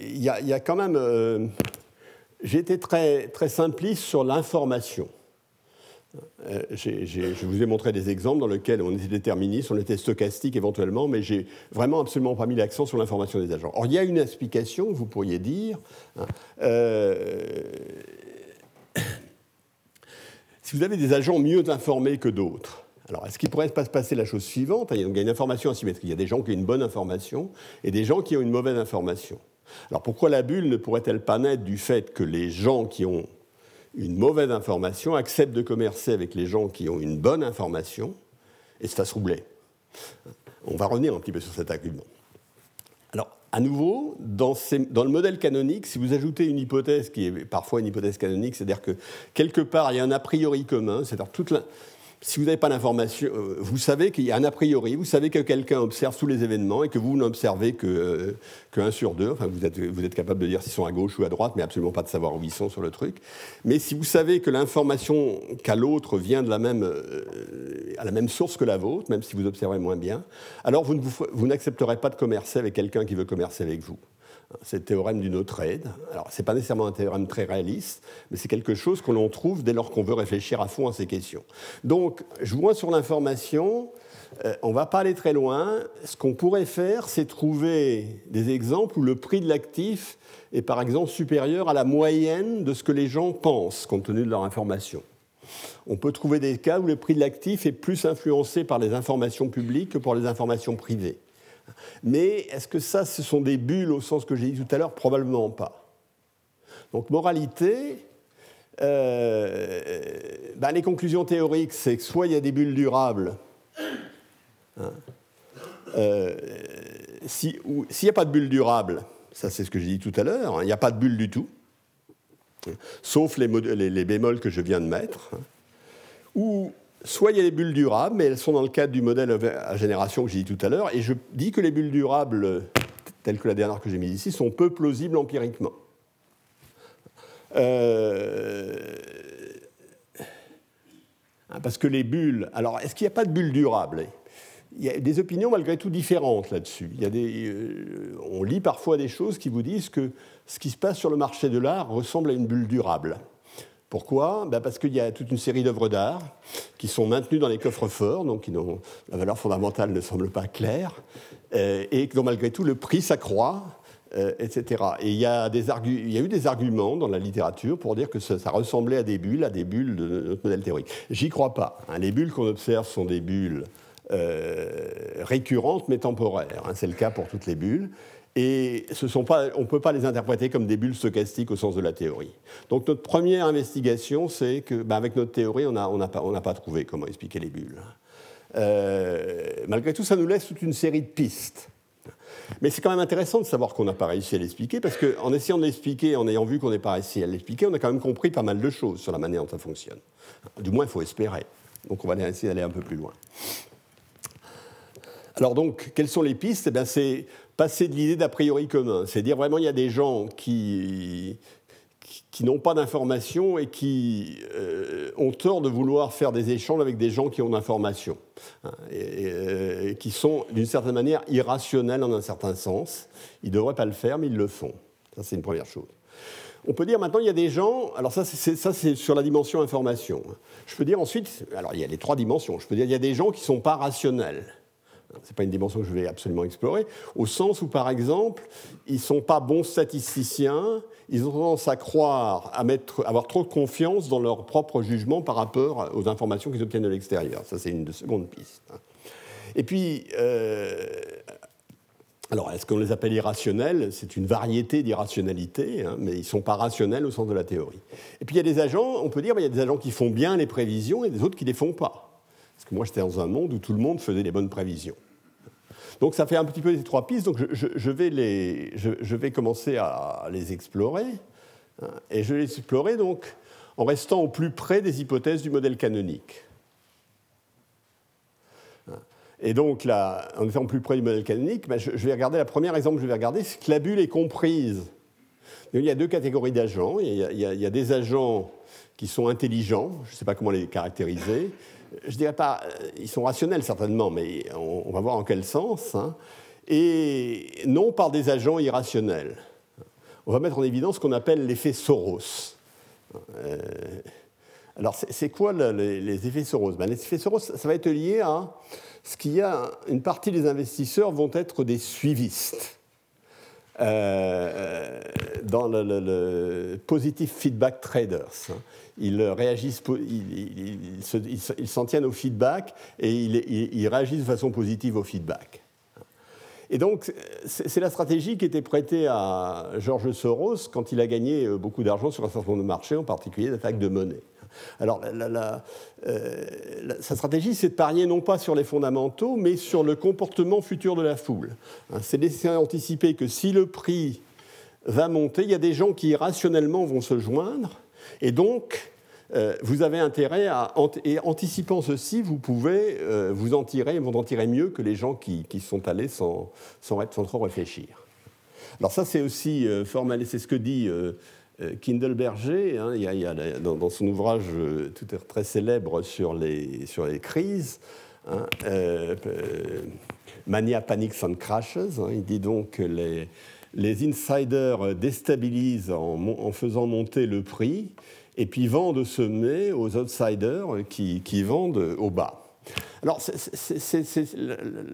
Speaker 2: il y, a quand même. Euh, j'ai été très, très simpliste sur l'information. Euh, je vous ai montré des exemples dans lesquels on était déterministe, on était stochastique éventuellement, mais j'ai vraiment absolument pas mis l'accent sur l'information des agents. Or, il y a une explication, vous pourriez dire. Hein, si vous avez des agents mieux informés que d'autres, alors, est-ce qu'il pourrait pas se passer la chose suivante? Il y a une information asymétrique. Il y a des gens qui ont une bonne information et des gens qui ont une mauvaise information. Alors, pourquoi la bulle ne pourrait-elle pas naître du fait que les gens qui ont une mauvaise information acceptent de commercer avec les gens qui ont une bonne information et se fassent roubler On va revenir un petit peu sur cet argument. Alors, à nouveau, dans, le modèle canonique, si vous ajoutez une hypothèse qui est parfois une hypothèse canonique, c'est-à-dire que quelque part il y a un a priori commun, c'est-à-dire toute la, si vous n'avez pas d'information, euh, vous savez qu'il y a un a priori, vous savez que quelqu'un observe tous les événements et que vous n'observez que, euh, sur deux. Enfin, vous êtes, vous êtes capable de dire s'ils sont à gauche ou à droite, mais absolument pas de savoir où ils sont sur le truc. Mais si vous savez que l'information qu'a l'autre vient de la même, euh, à la même source que la vôtre, même si vous observez moins bien, alors vous, vous n'accepterez pas de commercer avec quelqu'un qui veut commercer avec vous. C'est le théorème du no-trade. Alors, ce n'est pas nécessairement un théorème très réaliste, mais c'est quelque chose que l'on trouve dès lors qu'on veut réfléchir à fond à ces questions. Donc, jouant sur l'information, euh, on ne va pas aller très loin. Ce qu'on pourrait faire, c'est trouver des exemples où le prix de l'actif est par exemple supérieur à la moyenne de ce que les gens pensent, compte tenu de leur information. On peut trouver des cas où le prix de l'actif est plus influencé par les informations publiques que par les informations privées. Mais est-ce que ça, ce sont des bulles au sens que j'ai dit tout à l'heure? Probablement pas. Donc, moralité, euh, ben, les conclusions théoriques, c'est que soit il y a des bulles durables, hein, euh, s'il n'y a pas de bulles durables, ça c'est ce que j'ai dit tout à l'heure, hein, il n'y a pas de bulles du tout, sauf les, les, bémols que je viens de mettre, hein, ou soit il y a des bulles durables, mais elles sont dans le cadre du modèle à génération que j'ai dit tout à l'heure, et je dis que les bulles durables, telles que la dernière que j'ai mise ici, sont peu plausibles empiriquement. Euh, parce que les bulles. Alors, est-ce qu'il n'y a pas de bulles durables? Il y a des opinions malgré tout différentes là-dessus. Euh, on lit parfois des choses qui vous disent que ce qui se passe sur le marché de l'art ressemble à une bulle durable. Pourquoi? Ben Parce qu'il y a toute une série d'œuvres d'art qui sont maintenues dans les coffres forts, donc dont la valeur fondamentale ne semble pas claire, euh, et dont malgré tout le prix s'accroît, euh, etc. Et il y, a des il y, a eu des arguments dans la littérature pour dire que ça, ressemblait à des bulles, à des bulles de notre modèle théorique. J'y crois pas. Hein. Les bulles qu'on observe sont des bulles euh, récurrentes mais temporaires. Hein. C'est le cas pour toutes les bulles. Et ce sont pas, on ne peut pas les interpréter comme des bulles stochastiques au sens de la théorie. Donc notre première investigation, c'est que, ben, avec notre théorie, on n'a on pas, pas, trouvé comment expliquer les bulles. Euh, malgré tout, ça nous laisse toute une série de pistes. Mais c'est quand même intéressant de savoir qu'on n'a pas réussi à l'expliquer, parce qu'en essayant de l'expliquer, en ayant vu qu'on n'est pas réussi à l'expliquer, on a quand même compris pas mal de choses sur la manière dont ça fonctionne. Du moins, il faut espérer. Donc on va essayer d'aller un peu plus loin. Alors donc, quelles sont les pistes? Eh C'est passer de l'idée d'a priori commun. C'est dire vraiment il y a des gens qui, qui, n'ont pas d'informations et qui euh, ont tort de vouloir faire des échanges avec des gens qui ont d'informations, hein, et, euh, qui sont d'une certaine manière irrationnels en un certain sens. Ils ne devraient pas le faire, mais ils le font. Ça, c'est une première chose. On peut dire maintenant, il y a des gens, alors ça, c'est sur la dimension information. Je peux dire ensuite, alors il y a les trois dimensions, je peux dire il y a des gens qui ne sont pas rationnels. Ce n'est pas une dimension que je vais absolument explorer, au sens où, par exemple, ils sont pas bons statisticiens, ils ont tendance à croire, à mettre, avoir trop de confiance dans leur propre jugement par rapport aux informations qu'ils obtiennent de l'extérieur. Ça, c'est une seconde piste. Et puis, euh, alors, est-ce qu'on les appelle irrationnels? C'est une variété d'irrationalité, hein, mais ils ne sont pas rationnels au sens de la théorie. Et puis il y a des agents, on peut dire, il y a des agents qui font bien les prévisions et des autres qui ne les font pas. Parce que moi, j'étais dans un monde où tout le monde faisait les bonnes prévisions. Donc ça fait un petit peu les trois pistes, donc je, vais, les, je, vais commencer à les explorer. Hein, et je vais les explorer donc en restant au plus près des hypothèses du modèle canonique. Et donc, là, en étant plus près du modèle canonique, ben, je, vais regarder, la première exemple que je vais regarder, c'est que la bulle est comprise. il y a deux catégories d'agents. Il, y a des agents qui sont intelligents, je ne sais pas comment les caractériser. Je dirais pas, euh, ils sont rationnels certainement, mais on, va voir en quel sens. Hein. Et non par des agents irrationnels. On va mettre en évidence ce qu'on appelle l'effet Soros. Euh, alors, c'est quoi les, effets Soros? Ben, Les effets Soros, ça va être lié à ce qu'il y a, une partie des investisseurs vont être des suivistes. Euh, dans le, positive feedback traders. Ils réagissent, ils, s'en tiennent au feedback et ils, réagissent de façon positive au feedback. Et donc, c'est la stratégie qui était prêtée à George Soros quand il a gagné euh, beaucoup d'argent sur un certain nombre de marchés, en particulier d'attaque de monnaie. Alors, euh, sa stratégie, c'est de parier non pas sur les fondamentaux, mais sur le comportement futur de la foule. Hein, c'est d'essayer d'anticiper que si le prix va monter, il y a des gens qui rationnellement vont se joindre, et donc euh, vous avez intérêt à, et anticipant ceci, vous pouvez euh, vous en tirer, vous en tirer mieux que les gens qui, sont allés sans, sans, trop réfléchir. Alors ça, c'est aussi formel, c'est ce que dit euh, Kindleberger, hein, il y a, dans, son ouvrage euh, tout très célèbre sur les, sur les crises, hein, euh, Mania, Panics and Crashes, hein, il dit donc que les, les insiders déstabilisent en, faisant monter le prix et puis vendent semé aux outsiders qui, qui vendent au bas. Alors,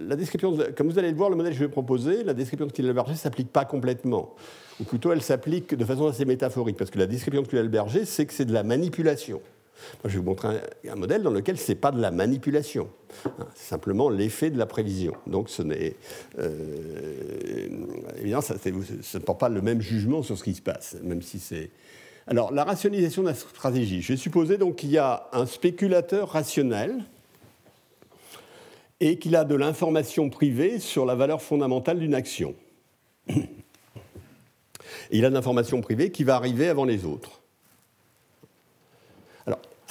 Speaker 2: la, description, comme vous allez le voir, le modèle que je vais proposer, la description de Kindleberger ne s'applique pas complètement ou plutôt elle s'applique de façon assez métaphorique, parce que la description de Culel Berger, c'est que c'est de la manipulation. Je vais vous montrer un, modèle dans lequel ce n'est pas de la manipulation, hein, c'est simplement l'effet de la prévision. Donc, ce n'est. Euh, évidemment, ça, ne porte pas le même jugement sur ce qui se passe, même si c'est. Alors, la rationalisation de la stratégie. Je vais supposer donc qu'il y a un spéculateur rationnel et qu'il a de l'information privée sur la valeur fondamentale d'une action il a de l'information privée qui va arriver avant les autres.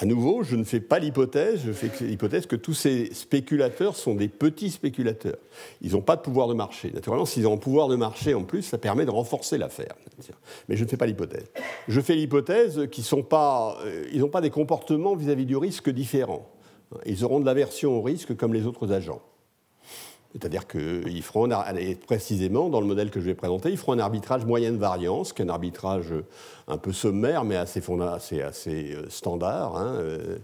Speaker 2: À nouveau, je ne fais pas l'hypothèse, je fais l'hypothèse que tous ces spéculateurs sont des petits spéculateurs. Ils n'ont pas de pouvoir de marché. Naturellement, s'ils ont un pouvoir de marché en plus, ça permet de renforcer l'affaire. Mais je ne fais pas l'hypothèse. Je fais l'hypothèse qu'ils n'ont pas, euh, pas des comportements vis à -vis du risque différents. Ils auront de l'aversion au risque comme les autres agents. C'est-à-dire qu'ils feront, précisément dans le modèle que je vais présenter, ils feront un arbitrage moyenne variance, qui est un arbitrage un peu sommaire, mais assez, assez, assez euh, standard. Hein. Euh,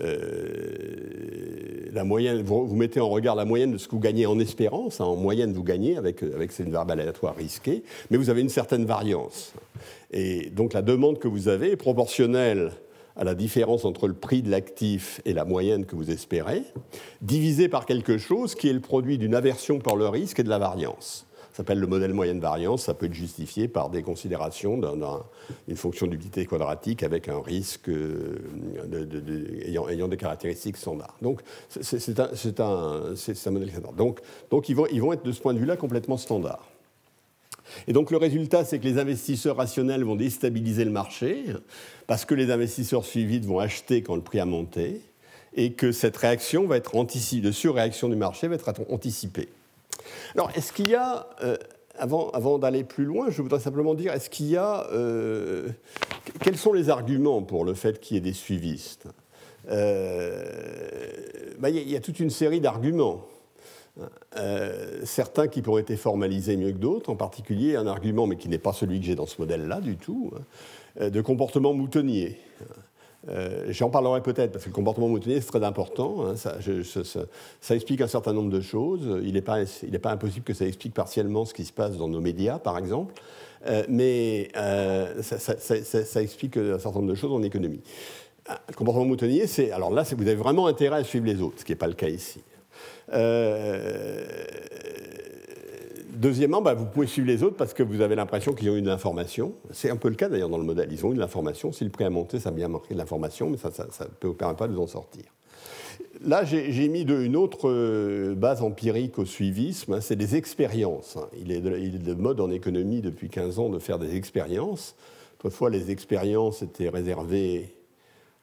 Speaker 2: euh, la moyenne, vous, mettez en regard la moyenne de ce que vous gagnez en espérance. Hein. En moyenne, vous gagnez avec, avec ces variables aléatoires risquées, mais vous avez une certaine variance. Et donc la demande que vous avez est proportionnelle à la différence entre le prix de l'actif et la moyenne que vous espérez, divisé par quelque chose qui est le produit d'une aversion par le risque et de la variance. Ça s'appelle le modèle moyenne variance, ça peut être justifié par des considérations d'une fonction d'utilité quadratique avec un risque euh, ayant, des caractéristiques standards. Donc c'est un, un, modèle standard. Donc, donc ils, vont, ils vont être de ce point de vue-là complètement standards. Et donc le résultat, c'est que les investisseurs rationnels vont déstabiliser le marché, parce que les investisseurs suivis vont acheter quand le prix a monté, et que cette réaction va être anticipée, surréaction du marché va être anticipée. Alors, est-ce qu'il y a, euh, avant, avant d'aller plus loin, je voudrais simplement dire, est-ce qu'il y a, euh, quels sont les arguments pour le fait qu'il y ait des suivistes? Euh, bah, il y a toute une série d'arguments. Euh, certains qui pourraient être formalisés mieux que d'autres, en particulier un argument, mais qui n'est pas celui que j'ai dans ce modèle-là du tout, hein, euh, de comportement moutonnier. Euh, J'en parlerai peut-être, parce que le comportement moutonnier, c'est très important. Hein, ça, explique un certain nombre de choses. Il n'est pas, impossible que ça explique partiellement ce qui se passe dans nos médias, par exemple. Mais ça, ça, explique un certain nombre de choses en économie. Le comportement moutonnier, c'est. Alors là, vous avez vraiment intérêt à suivre les autres, ce qui n'est pas le cas ici. Euh, deuxièmement, bah, vous pouvez suivre les autres parce que vous avez l'impression qu'ils ont eu de l'information. C'est un peu le cas d'ailleurs dans le modèle. Ils ont eu de l'information. Si le prix a monté, ça a bien marqué de l'information, mais ça ne permettre pas de vous en sortir. Là, j'ai mis de, une autre euh, base empirique au suivisme, hein, c'est des expériences. Hein. Il, est de, mode en économie depuis 15 ans de faire des expériences. Autrefois, les expériences étaient réservées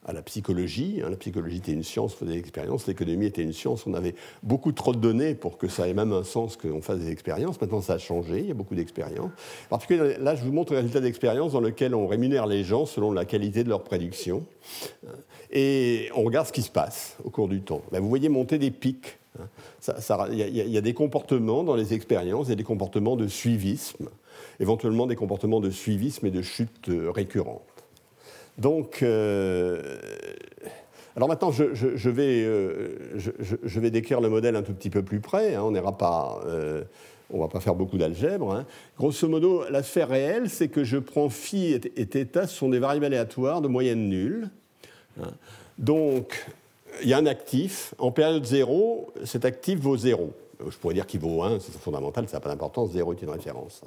Speaker 2: à la psychologie. Hein. La psychologie était une science, on faisait des expériences. L'économie était une science. On avait beaucoup trop de données pour que ça ait même un sens qu'on fasse des expériences. Maintenant, ça a changé. Il y a beaucoup d'expériences. En particulier, là, je vous montre le résultat d'expériences dans lequel on rémunère les gens selon la qualité de leur prédiction. Et on regarde ce qui se passe au cours du temps. Ben, vous voyez monter des pics. Il hein. y, a des comportements dans les expériences, il y a des comportements de suivisme, éventuellement des comportements de suivisme et de chute euh, récurrente. Donc, euh, alors maintenant, je, vais, euh, je, vais, décrire le modèle un tout petit peu plus près. Hein. on n'ira pas, euh, on va pas faire beaucoup d'algèbre. Hein. Grosso modo, la sphère réelle, c'est que je prends phi et, θ, ce sont des variables aléatoires de moyenne nulle. Hein. Donc, il y a un actif. En période 0, cet actif vaut 0. Je pourrais dire qu'il vaut 1, c'est fondamental, ça n'a pas d'importance, 0 est une référence.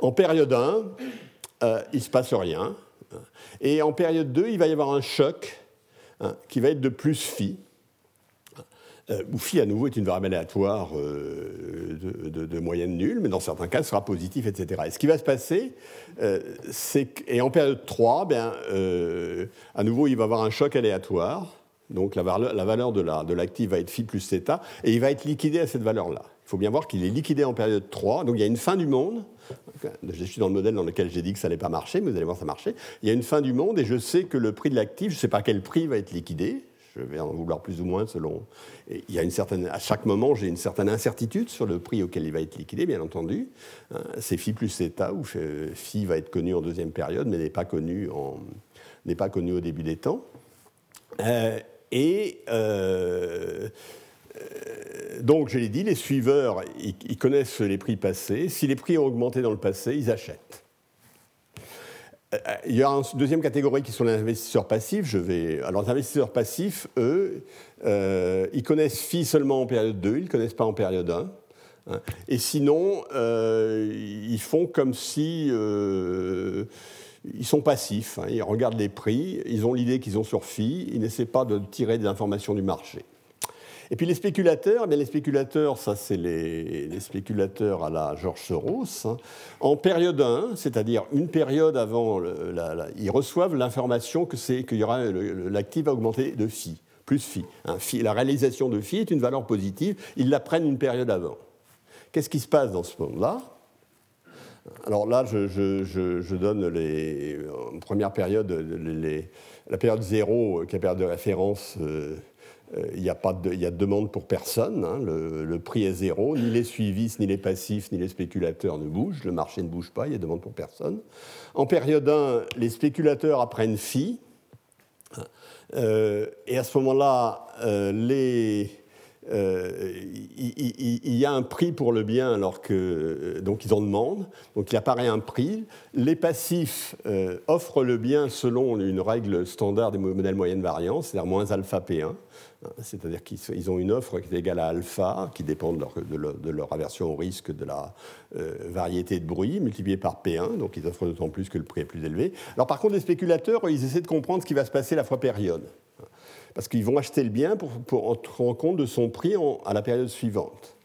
Speaker 2: En période 1, il ne se passe rien. Et en période 2, il va y avoir un choc hein, qui va être de plus phi, euh, où phi à nouveau est une variable aléatoire euh, de, moyenne nulle, mais dans certains cas, ce sera positif, etc. Et ce qui va se passer, euh, c'est et en période 3, bien, à nouveau, il va y avoir un choc aléatoire, donc la valeur, la valeur de l'actif va être phi plus θ, et il va être liquidé à cette valeur-là. Il faut bien voir qu'il est liquidé en période 3, donc il y a une fin du monde, je suis dans le modèle dans lequel j'ai dit que ça n'allait pas marcher, mais vous allez voir, ça marchait. Il y a une fin du monde et je sais que le prix de l'actif, je ne sais pas quel prix va être liquidé. Je vais en vouloir plus ou moins selon. il y a une certaine, à chaque moment, j'ai une certaine incertitude sur le prix auquel il va être liquidé, bien entendu. Hein, c'est phi plus θ, où phi va être connu en deuxième période, mais n'est pas connu n'est pas au début des temps. Euh, et euh, euh, donc, je l'ai dit, les suiveurs, ils, connaissent les prix passés. Si les prix ont augmenté dans le passé, ils achètent. Euh, il y a une deuxième catégorie qui sont les investisseurs passifs. Je vais... Alors, les investisseurs passifs, eux, euh, ils connaissent FI seulement en période 2, ils ne connaissent pas en période 1. Hein. Et sinon, ils font comme si ils sont passifs. Hein. Ils regardent les prix, ils ont l'idée qu'ils ont sur FI, ils n'essaient pas de tirer des informations du marché. Et puis les spéculateurs, eh les spéculateurs, ça c'est les, spéculateurs à la George Soros. Hein. En période 1, c'est-à-dire une période avant, ils reçoivent l'information que c'est qu'il y aura l'actif va augmenter de phi, plus phi. La réalisation de phi est une valeur positive. Ils la prennent une période avant. Qu'est-ce qui se passe dans ce monde-là? Alors là, je, donne les, en première période la période zéro, qui est la période de référence euh, euh, il y, a pas de, demande pour personne, hein. le, prix est zéro, ni les suivistes, ni les passifs, ni les spéculateurs ne bougent, le marché ne bouge pas, il y a demande pour personne. En période 1, les spéculateurs apprennent phi, euh, et à ce moment-là, euh, il, y a un prix pour le bien alors que donc ils en demandent, donc il apparaît un prix. Les passifs offrent le bien selon une règle standard des modèles moyenne variance, c'est-à-dire moins alpha P1. C'est-à-dire qu'ils ont une offre qui est égale à alpha, qui dépend de leur, aversion au risque de la euh, variété de bruit, multipliée par P1, donc ils offrent d'autant plus que le prix est plus élevé. Alors par contre, les spéculateurs, ils essaient de comprendre ce qui va se passer la fois période. Parce qu'ils vont acheter le bien pour, pour rendre compte de son prix à la période suivante.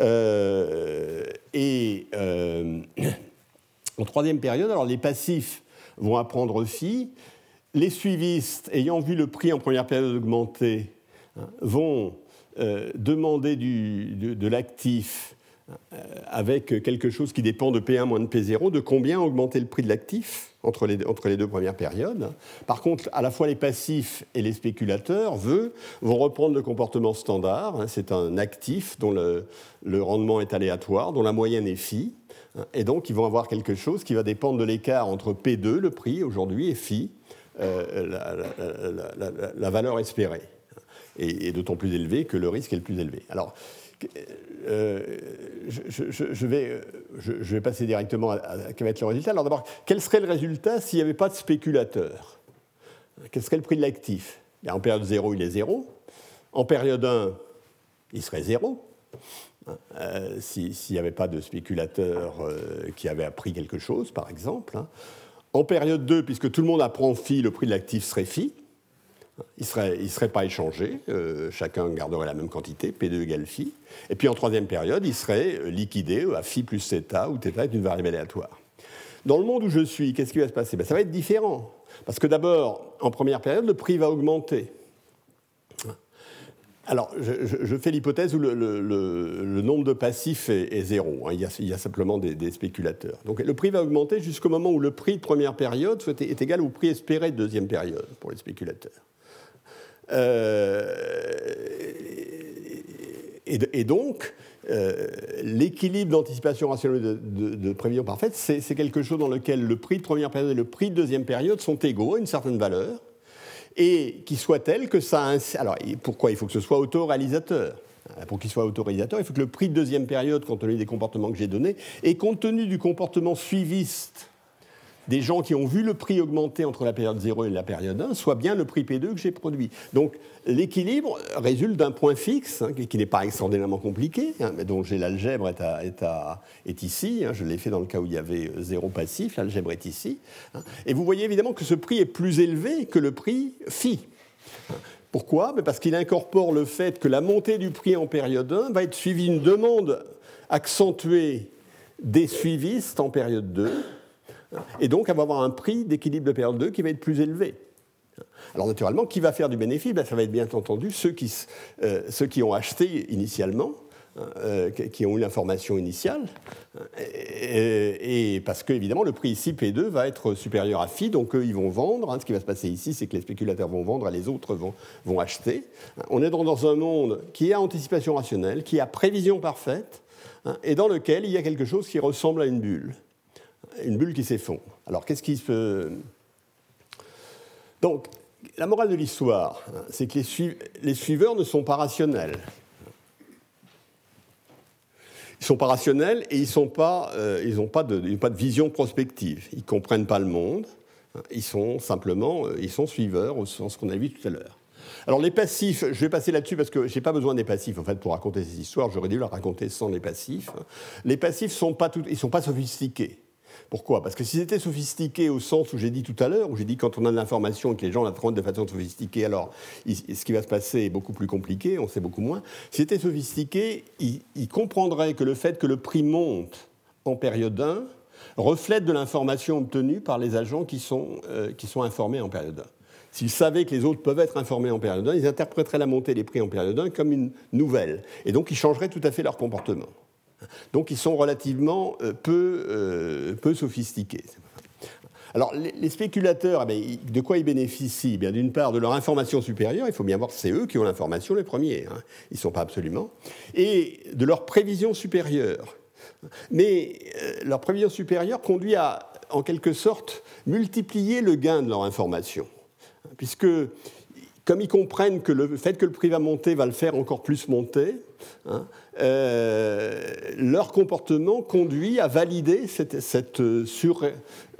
Speaker 2: Euh, et euh, en troisième période, alors les passifs vont apprendre aussi les suivistes, ayant vu le prix en première période augmenter, hein, vont euh, demander de, l'actif euh, avec quelque chose qui dépend de P1 moins de P0, de combien augmenter le prix de l'actif entre les, entre les deux premières périodes. Par contre, à la fois les passifs et les spéculateurs vont reprendre le comportement standard. Hein, c'est un actif dont le, le, rendement est aléatoire, dont la moyenne est phi. Hein, et donc, ils vont avoir quelque chose qui va dépendre de l'écart entre P2, le prix aujourd'hui, et phi, euh, la, valeur espérée, et, d'autant plus élevée que le risque est le plus élevé. Alors, euh, je, vais, je, vais, passer directement à, quel va être le résultat. Alors d'abord, quel serait le résultat s'il n'y avait pas de spéculateur Quel serait le prix de l'actif? En période 0, il est 0. En période 1, il serait 0. hein, s'il n'y avait pas de spéculateur qui avait appris quelque chose, par exemple. Hein. En période 2, puisque tout le monde apprend phi, le prix de l'actif serait phi. Il ne serait, il serait, pas échangé, chacun garderait la même quantité, P2 égale phi. Et puis en troisième période, il serait liquidé à phi plus θ, où θ est une variable aléatoire. Dans le monde où je suis, qu'est-ce qui va se passer? Ben, Ça va être différent. Parce que d'abord, en première période, le prix va augmenter. Alors, je, fais l'hypothèse où le, nombre de passifs est, zéro. Hein. il, y a, simplement des, spéculateurs. Donc, le prix va augmenter jusqu'au moment où le prix de première période est égal au prix espéré de deuxième période pour les spéculateurs. Euh, et, donc, euh, l'équilibre d'anticipation rationnelle de, prévision parfaite, c'est quelque chose dans lequel le prix de première période et le prix de deuxième période sont égaux à une certaine valeur, et qui soit tel que ça... Alors, pourquoi Il faut que ce soit autoréalisateur? Pour qu'il soit autoréalisateur, il faut que le prix de deuxième période, compte tenu des comportements que j'ai donnés, et compte tenu du comportement suiviste des gens qui ont vu le prix augmenter entre la période 0 et la période 1 soit bien le prix P2 que j'ai produit. Donc l'équilibre résulte d'un point fixe, hein, qui n'est pas extraordinairement compliqué, hein, mais dont j'ai l'algèbre est, est, ici, hein, je l'ai fait dans le cas où il y avait euh, zéro passif, l'algèbre est ici. et vous voyez évidemment que ce prix est plus élevé que le prix phi. Pourquoi? Parce qu'il incorpore le fait que la montée du prix en période 1 va être suivie d'une demande accentuée des suivistes en période 2, et donc, elle va avoir un prix d'équilibre de période 2 qui va être plus élevé. Alors naturellement, qui va faire du bénéfice? Ben, Ça va être bien entendu ceux qui, euh, ceux qui ont acheté initialement, hein, euh, qui ont eu l'information initiale, et, parce que évidemment le prix ici P2 va être supérieur à phi, donc eux ils vont vendre. Hein. ce qui va se passer ici, c'est que les spéculateurs vont vendre et les autres vont, vont acheter. On est dans un monde qui a anticipation rationnelle, qui a prévision parfaite, hein, et dans lequel il y a quelque chose qui ressemble à une bulle une bulle qui s'effondre. Alors qu'est-ce qui se... Donc, la morale de l'histoire, hein, c'est que les, suiveurs ne sont pas rationnels. Ils ne sont pas rationnels et ils n'ont pas, euh, pas, de, pas de vision prospective. Ils ne comprennent pas le monde. Ils sont simplement euh, ils sont suiveurs au sens qu'on a vu tout à l'heure. Alors les passifs, je vais passer là-dessus parce que je n'ai pas besoin des passifs en fait pour raconter ces histoires. J'aurais dû la raconter sans les passifs. Les passifs sont sont pas sophistiqués. Pourquoi? Parce que si c'était sophistiqué au sens où j'ai dit tout à l'heure, où j'ai dit quand on a de l'information et que les gens la traitent de façon sophistiquée, alors ce qui va se passer est beaucoup plus compliqué, on sait beaucoup moins. Si c'était sophistiqué, il, comprendrait que le fait que le prix monte en période 1 reflète de l'information obtenue par les agents qui sont, euh, qui sont informés en période 1. S'ils savaient que les autres peuvent être informés en période 1, ils interpréteraient la montée des prix en période 1 comme une nouvelle. Et donc, ils changeraient tout à fait leur comportement. Donc ils sont relativement euh, euh, peu, sophistiqués. Alors, les, spéculateurs, eh de quoi ils bénéficient? Eh D'une part, de leur information supérieure, il faut bien voir que c'est eux qui ont l'information les premiers, hein. ils ne sont pas absolument, et de leur prévision supérieure. Mais euh, leur prévision supérieure conduit à, en quelque sorte, multiplier le gain de leur information, puisque comme ils comprennent que le fait que le prix va monter va le faire encore plus monter, hein, euh, leur comportement conduit à valider cette, euh,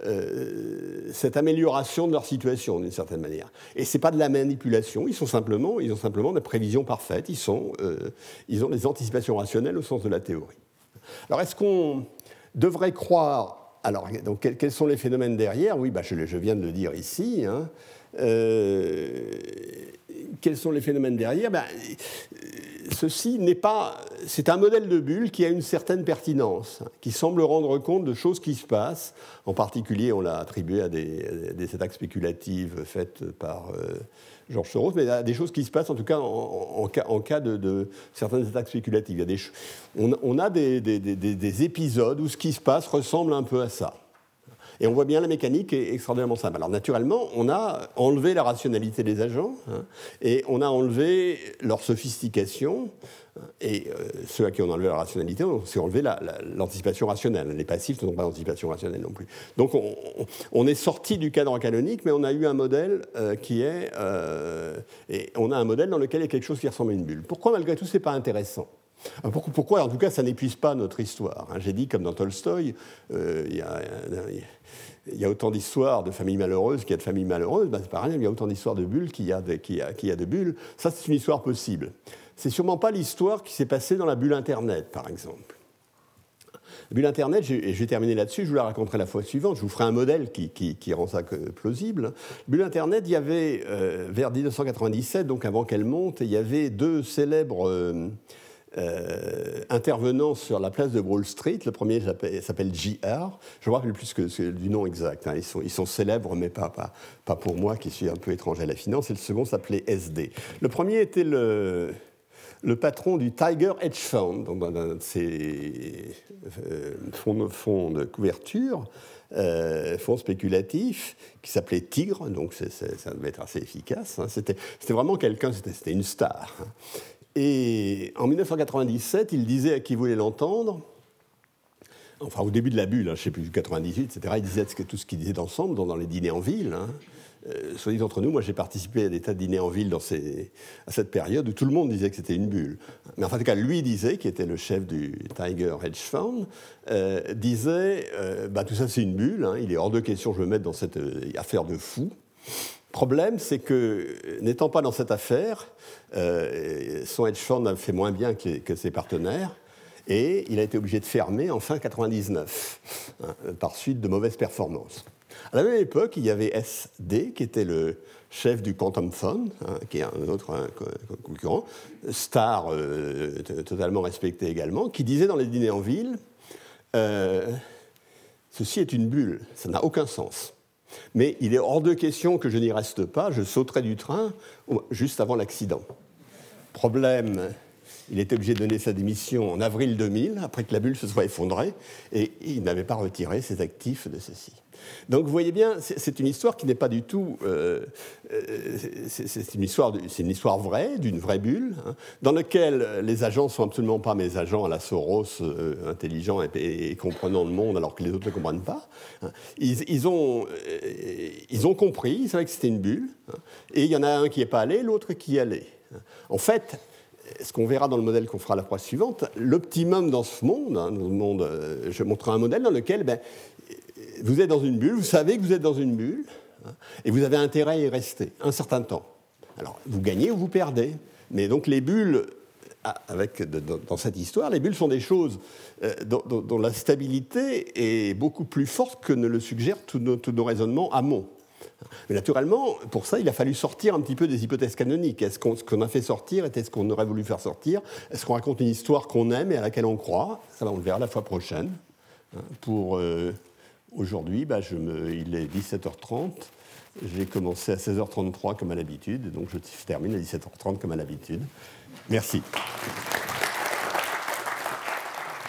Speaker 2: euh, cette amélioration de leur situation d'une certaine manière. Et ce n'est pas de la manipulation, ils, simplement, ils ont simplement des prévisions parfaites, ils, sont, ils ont des anticipations rationnelles au sens de la théorie. Alors est-ce qu'on devrait croire... Alors, donc, quels sont les phénomènes derrière? Oui, bah, je, je, viens de le dire ici. Hein. Quels sont les phénomènes derrière? Ben, ceci n'est pas. C'est un modèle de bulle qui a une certaine pertinence, qui semble rendre compte de choses qui se passent. En particulier, on l'a attribué à des, attaques spéculatives faites par euh, Georges Soros, mais à des choses qui se passent en tout cas en, cas, de, certaines attaques spéculatives. On, a des, épisodes où ce qui se passe ressemble un peu à ça. Et on voit bien la mécanique est extraordinairement simple. Alors naturellement, on a enlevé la rationalité des agents hein, et on a enlevé leur sophistication. Et euh, ceux à qui on a enlevé la rationalité, on s'est enlevé l'anticipation rationnelle. Les passifs n'ont pas d'anticipation rationnelle non plus. Donc on, est sorti du cadre canonique, mais on a eu un modèle euh, qui est... Euh, et on a un modèle dans lequel il y a quelque chose qui ressemble à une bulle. Pourquoi malgré tout ce n'est pas intéressant? Pourquoi, en tout cas, ça n'épuise pas notre histoire hein. J'ai dit, comme dans Tolstoï, il y a, il y a autant d'histoires de familles malheureuses qu'il y a de familles malheureuses, ben c'est pas rien, il y a autant d'histoires de bulles qu'il y, a, de bulles. Ça, c'est une histoire possible. c'est sûrement pas l'histoire qui s'est passée dans la bulle Internet, par exemple. La bulle Internet, et je vais terminer là-dessus, je vous la raconterai la fois suivante, je vous ferai un modèle qui, rend ça plausible. La bulle Internet, il y avait, euh, vers 1997, donc avant qu'elle monte, il y avait deux célèbres euh, euh, intervenant sur la place de Wall Street. Le premier s'appelle JR. Je me rappelle plus que, du nom exact. Hein. Ils, sont, célèbres, mais pas, pour moi qui suis un peu étranger à la finance. Et le second s'appelait SD. Le premier était le, patron du Tiger Hedge Fund, donc un de ces euh, fonds, de couverture. Euh, fonds spéculatif qui s'appelait Tigre, donc ça devait être assez efficace. Hein. C'était vraiment quelqu'un, c'était une star. Et en 1997, il disait à qui voulait l'entendre, enfin au début de la bulle, hein, je ne sais plus, 98, etc., il disait tout ce qu'il disait ensemble dans, les dîners en ville. Hein. Euh, soit entre nous, moi j'ai participé à des tas de dîners en ville dans à cette période où tout le monde disait que c'était une bulle. Mais en tout cas, lui disait, qui était le chef du Tiger Hedge Fund, euh, disait euh, bah, tout ça c'est une bulle, hein, il est hors de question que je me mette dans cette affaire de fou problème, c'est que, n'étant pas dans cette affaire, euh, son hedge fund a fait moins bien que, ses partenaires, et il a été obligé de fermer en fin 99, hein, par suite de mauvaises performances. À la même époque, il y avait SD, qui était le chef du Quantum Fund, hein, qui est un autre concurrent, star euh, totalement respecté également, qui disait dans les dîners en ville euh, Ceci est une bulle, ça n'a aucun sens. Mais il est hors de question que je n'y reste pas, je sauterai du train juste avant l'accident. Problème, il était obligé de donner sa démission en avril 2000, après que la bulle se soit effondrée, et il n'avait pas retiré ses actifs de ceci. Donc vous voyez bien, c'est une histoire qui n'est pas du tout. Euh, euh, c'est une, histoire, une histoire vraie, d'une vraie bulle, hein, dans laquelle les agents sont absolument pas mes agents à la Soros, euh, intelligents et, comprenant le monde, alors que les autres ne comprennent pas. Hein. Ils, ont, ils ont compris, ils savaient que c'était une bulle, hein, et il y en a un qui n'est pas allé, l'autre qui y allait. En fait, ce qu'on verra dans le modèle qu'on fera la fois suivante, l'optimum dans ce monde, dans le monde je montrerai un modèle dans lequel ben, vous êtes dans une bulle, vous savez que vous êtes dans une bulle, hein, et vous avez intérêt à y rester un certain temps. Alors, vous gagnez ou vous perdez. Mais donc les bulles, ah, avec, dans cette histoire, les bulles sont des choses euh, dont, la stabilité est beaucoup plus forte que ne le suggèrent tous nos, raisonnements amont. Mais naturellement, pour ça, il a fallu sortir un petit peu des hypothèses canoniques. Est-ce qu'on, ce qu'on a fait sortir était ce qu'on aurait voulu faire sortir Est-ce qu'on raconte une histoire qu'on aime et à laquelle on croit? Ça, on le verra la fois prochaine. Hein, pour euh, Aujourd'hui, bah, il est 17h30. J'ai commencé à 16h33 comme à l'habitude, donc je termine à 17h30 comme à l'habitude. Merci.